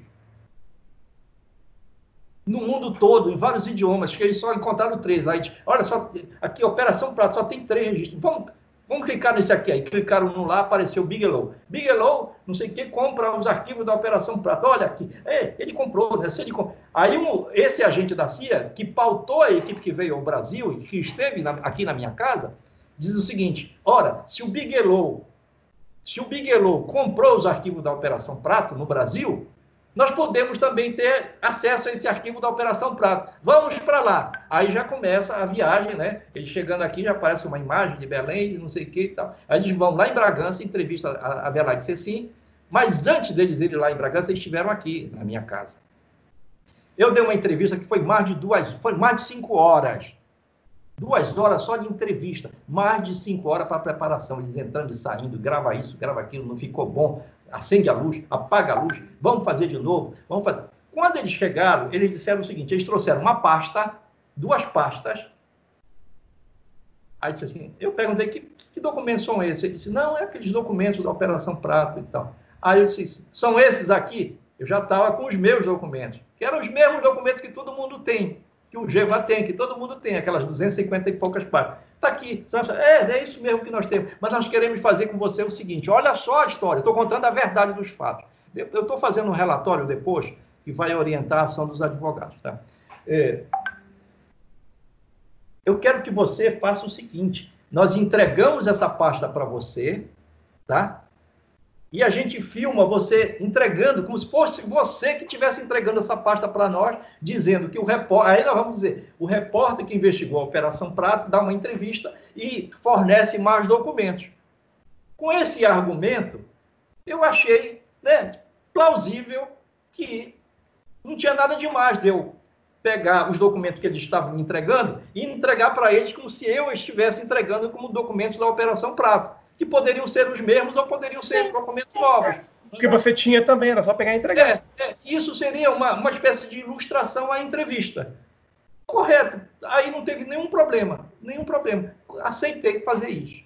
no mundo todo, em vários idiomas, que eles só encontraram três. Olha só, aqui, Operação Prato, só tem três registros. Vamos, vamos clicar nesse aqui. Aí clicaram no lá, apareceu Bigelow. Bigelow, não sei o compra os arquivos da Operação Prato. Olha aqui, é, ele comprou, né? Ele comp... Aí um, esse agente da CIA, que pautou a equipe que veio ao Brasil que esteve na, aqui na minha casa, diz o seguinte, ora, se o Bigelow, se o Bigelow comprou os arquivos da Operação Prato no Brasil, nós podemos também ter acesso a esse arquivo da Operação Prato. Vamos para lá. Aí já começa a viagem, né? Eles chegando aqui, já aparece uma imagem de Belém, não sei o que e tal. Aí eles vão lá em Bragança, entrevista a, Belaide Cecim, mas antes deles irem lá em Bragança, eles estiveram aqui, na minha casa. Eu dei uma entrevista que foi mais de duas, foi mais de cinco horas. Duas horas só de entrevista, mais de cinco horas para preparação, eles entrando e saindo, grava isso, grava aquilo, não ficou bom, acende a luz, apaga a luz, vamos fazer de novo, vamos fazer. Quando eles chegaram, eles disseram o seguinte: eles trouxeram uma pasta, duas pastas. Aí disse assim: eu perguntei que, que documentos são esses? Ele disse: não, é aqueles documentos da Operação Prato e tal. Aí eu disse: são esses aqui? Eu já estava com os meus documentos, que eram os mesmos documentos que todo mundo tem, que o GEVA tem, que todo mundo tem, aquelas 250 e poucas páginas. Está aqui. É, é isso mesmo que nós temos. Mas nós queremos fazer com você o seguinte: olha só a história, estou contando a verdade dos fatos. Eu estou fazendo um relatório depois que vai orientar a ação dos advogados. Tá? É, eu quero que você faça o seguinte: nós entregamos essa pasta para você, tá? E a gente filma você entregando, como se fosse você que estivesse entregando essa pasta para nós, dizendo que o repórter. Aí nós vamos dizer: o repórter que investigou a Operação Prato dá uma entrevista e fornece mais documentos. Com esse argumento, eu achei né, plausível que não tinha nada demais de eu pegar os documentos que eles estavam me entregando e entregar para eles como se eu estivesse entregando como documentos da Operação Prato que poderiam ser os mesmos ou poderiam ser documentos novos. Porque você tinha também, era só pegar e entregar. É, é, isso seria uma, uma espécie de ilustração à entrevista. Correto. Aí não teve nenhum problema. Nenhum problema. Aceitei fazer isso.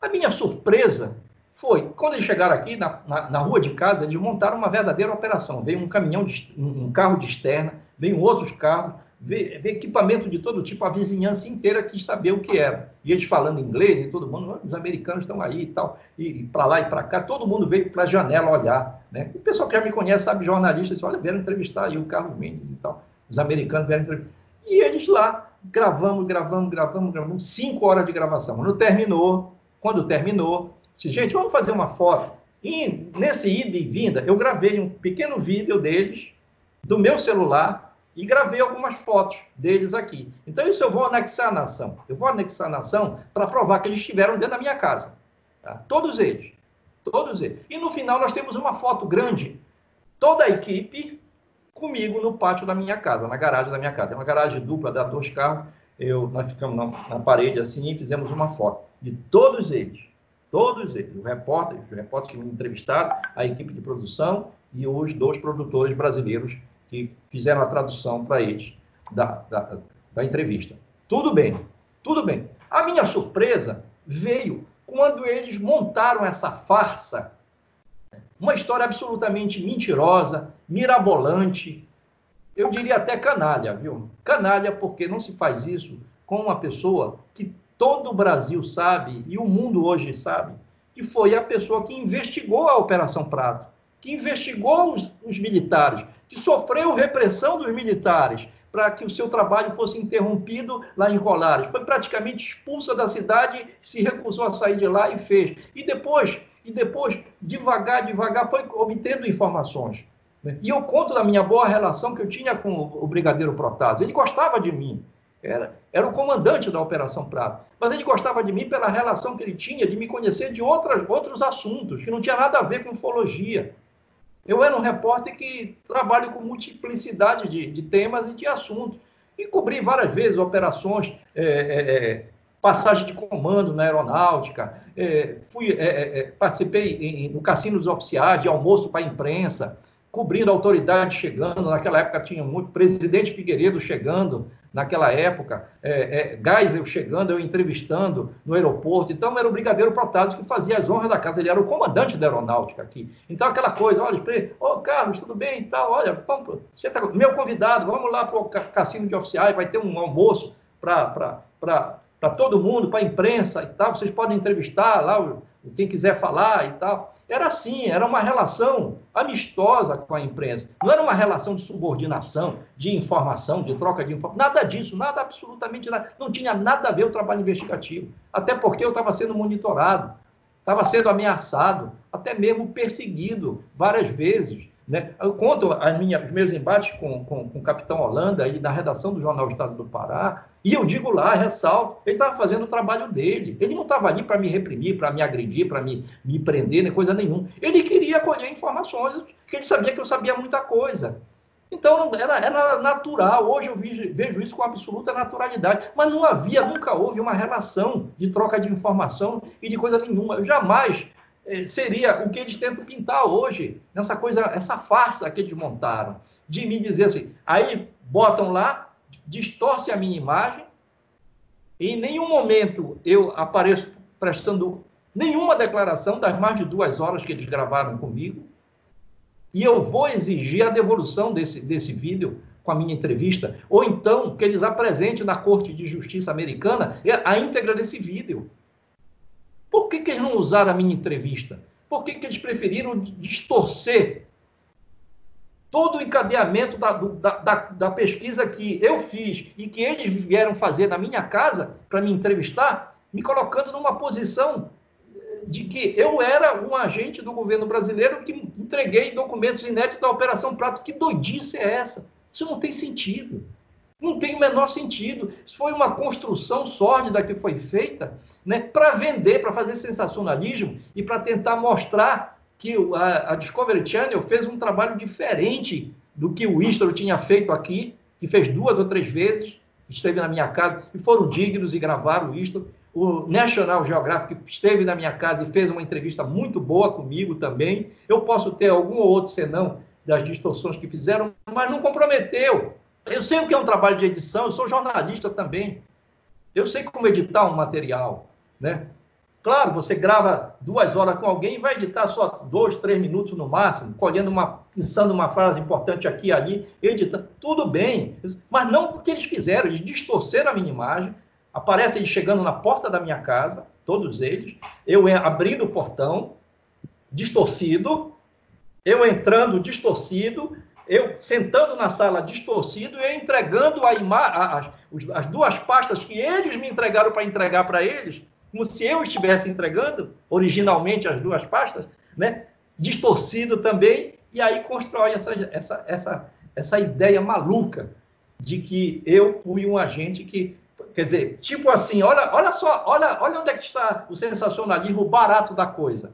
A minha surpresa foi, quando eles chegaram aqui na, na, na rua de casa, eles montaram uma verdadeira operação. Veio um caminhão, de, um carro de externa, veio outros carros, ver, ver, equipamento de todo tipo, a vizinhança inteira quis saber o que era. E eles falando inglês e todo mundo, os americanos estão aí e tal, e, e para lá e para cá, todo mundo veio para a janela olhar. Né? O pessoal que já me conhece, sabe, jornalista, disse, olha, vieram entrevistar aí o Carlos Mendes e tal. Os americanos vieram entrevistar. E eles lá, gravamos, gravamos, gravamos, gravamos, cinco horas de gravação. Quando terminou, quando terminou, disse, gente, vamos fazer uma foto. E nesse ida e vinda, eu gravei um pequeno vídeo deles, do meu celular, e gravei algumas fotos deles aqui. Então, isso eu vou anexar na ação. Eu vou anexar na ação para provar que eles estiveram dentro da minha casa. Tá? Todos eles. Todos eles. E no final, nós temos uma foto grande toda a equipe comigo no pátio da minha casa, na garagem da minha casa. É uma garagem dupla, dá dois carros. Eu, nós ficamos na, na parede assim e fizemos uma foto de todos eles. Todos eles. O repórter, os repórteres que me entrevistaram, a equipe de produção e os dois produtores brasileiros que fizeram a tradução para eles da, da, da entrevista. Tudo bem, tudo bem. A minha surpresa veio quando eles montaram essa farsa uma história absolutamente mentirosa, mirabolante, eu diria até canalha, viu? Canalha porque não se faz isso com uma pessoa que todo o Brasil sabe e o mundo hoje sabe que foi a pessoa que investigou a Operação Prato, que investigou os, os militares, que sofreu repressão dos militares para que o seu trabalho fosse interrompido lá em Colares. Foi praticamente expulsa da cidade, se recusou a sair de lá e fez. E depois e depois, devagar, devagar, foi obtendo informações. E eu conto da minha boa relação que eu tinha com o Brigadeiro Protásio. Ele gostava de mim, era, era o comandante da Operação Prato, mas ele gostava de mim pela relação que ele tinha de me conhecer de outras, outros assuntos, que não tinha nada a ver com ufologia. Eu era um repórter que trabalho com multiplicidade de, de temas e de assuntos. E cobri várias vezes operações é, é, passagem de comando na aeronáutica, é, fui, é, é, é participei em, no cassino dos oficiais, de almoço para a imprensa, cobrindo a autoridade chegando, naquela época tinha muito, presidente Figueiredo chegando, naquela época, é, é, Geisel chegando, eu entrevistando no aeroporto, então era o Brigadeiro Protásio que fazia as honras da casa, ele era o comandante da aeronáutica aqui. Então aquela coisa, olha, ô oh, Carlos, tudo bem e tal, olha, vamos, você tá, meu convidado, vamos lá para o cassino de oficiais, vai ter um almoço para todo mundo, para a imprensa e tal, vocês podem entrevistar lá quem quiser falar e tal. Era assim, era uma relação amistosa com a imprensa. Não era uma relação de subordinação, de informação, de troca de informação. Nada disso, nada, absolutamente nada. Não tinha nada a ver o trabalho investigativo. Até porque eu estava sendo monitorado, estava sendo ameaçado, até mesmo perseguido várias vezes. Né? Eu conto as minhas, os meus embates com, com, com o capitão Holanda e na redação do Jornal Estado do Pará, e eu digo lá, ressalto, ele estava fazendo o trabalho dele. Ele não estava ali para me reprimir, para me agredir, para me, me prender, nem coisa nenhuma. Ele queria colher informações, porque ele sabia que eu sabia muita coisa. Então, era, era natural. Hoje eu vejo, vejo isso com absoluta naturalidade. Mas não havia, nunca houve uma relação de troca de informação e de coisa nenhuma. Eu jamais seria o que eles tentam pintar hoje, nessa coisa, essa farsa que eles montaram, de me dizer assim, aí botam lá distorce a minha imagem. Em nenhum momento eu apareço prestando nenhuma declaração das mais de duas horas que eles gravaram comigo. E eu vou exigir a devolução desse, desse vídeo com a minha entrevista, ou então que eles apresentem na Corte de Justiça Americana a íntegra desse vídeo. Por que, que eles não usaram a minha entrevista? Por que, que eles preferiram distorcer todo o encadeamento da, da, da, da, pesquisa que eu fiz e que eles vieram fazer na minha casa para me entrevistar, me colocando numa posição de que eu era um agente do governo brasileiro que entreguei documentos inéditos da Operação Prato. Que doidice é essa? Isso não tem sentido. Não tem o menor sentido. Isso foi uma construção sórdida que foi feita né, para vender, para fazer sensacionalismo e para tentar mostrar que a, a, Discovery Channel fez um trabalho diferente do que o Istro tinha feito aqui, que fez duas ou três vezes, esteve na minha casa e foram dignos e gravaram o Istro. O National Geographic esteve na minha casa e fez uma entrevista muito boa comigo também. Eu posso ter algum ou outro senão das distorções que fizeram, mas não comprometeu. Eu sei o que é um trabalho de edição, eu sou jornalista também. Eu sei como editar um material, né? Claro, você grava duas horas com alguém e vai editar só dois, três minutos no máximo, colhendo uma, pensando uma frase importante aqui e ali, editando. Tudo bem, mas não porque eles fizeram, eles distorceram a minha imagem. Aparece eles chegando na porta da minha casa, todos eles, eu abrindo o portão, distorcido, eu entrando distorcido, eu sentando na sala distorcido e entregando a ima as, as duas pastas que eles me entregaram para entregar para eles como se eu estivesse entregando originalmente as duas pastas, né? distorcido também, e aí constrói essa, essa, essa, essa ideia maluca de que eu fui um agente que. Quer dizer, tipo assim, olha, olha só, olha, olha onde é que está o sensacionalismo barato da coisa.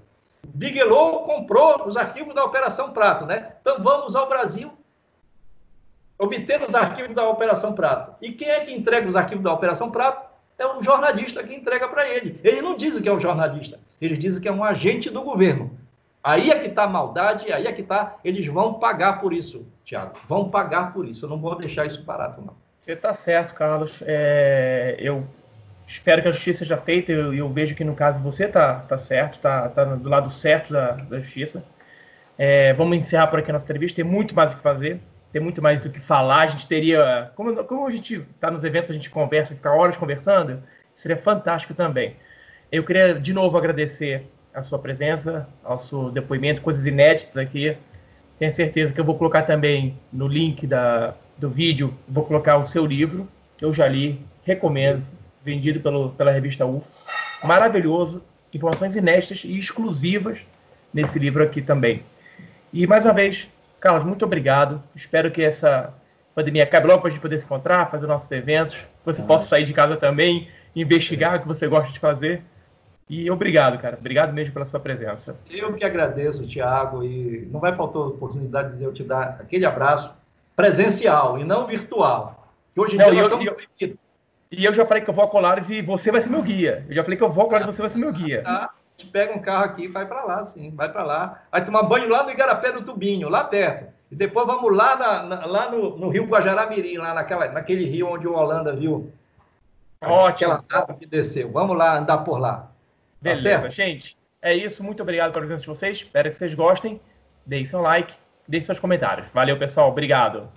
Bigelow comprou os arquivos da Operação Prato, né? Então vamos ao Brasil obter os arquivos da Operação Prato. E quem é que entrega os arquivos da Operação Prato? É o jornalista que entrega para ele. Ele não diz que é um jornalista, ele diz que é um agente do governo. Aí é que está a maldade, aí é que está. Eles vão pagar por isso, Tiago. Vão pagar por isso. Eu não vou deixar isso parado, não. Você está certo, Carlos. É, eu espero que a justiça seja feita. Eu, eu vejo que, no caso, você está tá certo, está tá do lado certo da, da justiça. É, vamos encerrar por aqui a nossa entrevista. Tem muito mais o que fazer, tem muito mais do que falar. A gente teria. Como, como a gente está nos eventos, a gente conversa, fica horas conversando, seria fantástico também. Eu queria, de novo, agradecer a sua presença, ao seu depoimento, coisas inéditas aqui. Tenho certeza que eu vou colocar também no link da, do vídeo, vou colocar o seu livro, que eu já li, recomendo, vendido pelo, pela revista UFO. Maravilhoso, informações inéditas e exclusivas nesse livro aqui também. E mais uma vez, Carlos, muito obrigado. Espero que essa pandemia acabe logo para a gente poder se encontrar, fazer nossos eventos, que você ah. possa sair de casa também, investigar o que você gosta de fazer. E obrigado, cara. Obrigado mesmo pela sua presença. Eu que agradeço, Tiago, e não vai faltar oportunidade de eu te dar aquele abraço presencial e não virtual. Que hoje em não, dia nós eu, estamos... E eu já falei que eu vou a Colares e você vai ser meu guia. Eu já falei que eu vou a Colares e você vai ser meu guia. Tá. A gente pega um carro aqui e vai para lá, sim. Vai para lá. Vai tomar banho lá no Igarapé do Tubinho, lá perto. E depois vamos lá, na, na, lá no, no Rio Guajará-Mirim, lá naquela, naquele rio onde o Holanda viu. Ótimo. Aquela data que desceu. Vamos lá andar por lá. Tá Beleza, tá gente. É isso. Muito obrigado pela presença de vocês. Espero que vocês gostem. Deem seu like, deixem seus comentários. Valeu, pessoal. Obrigado.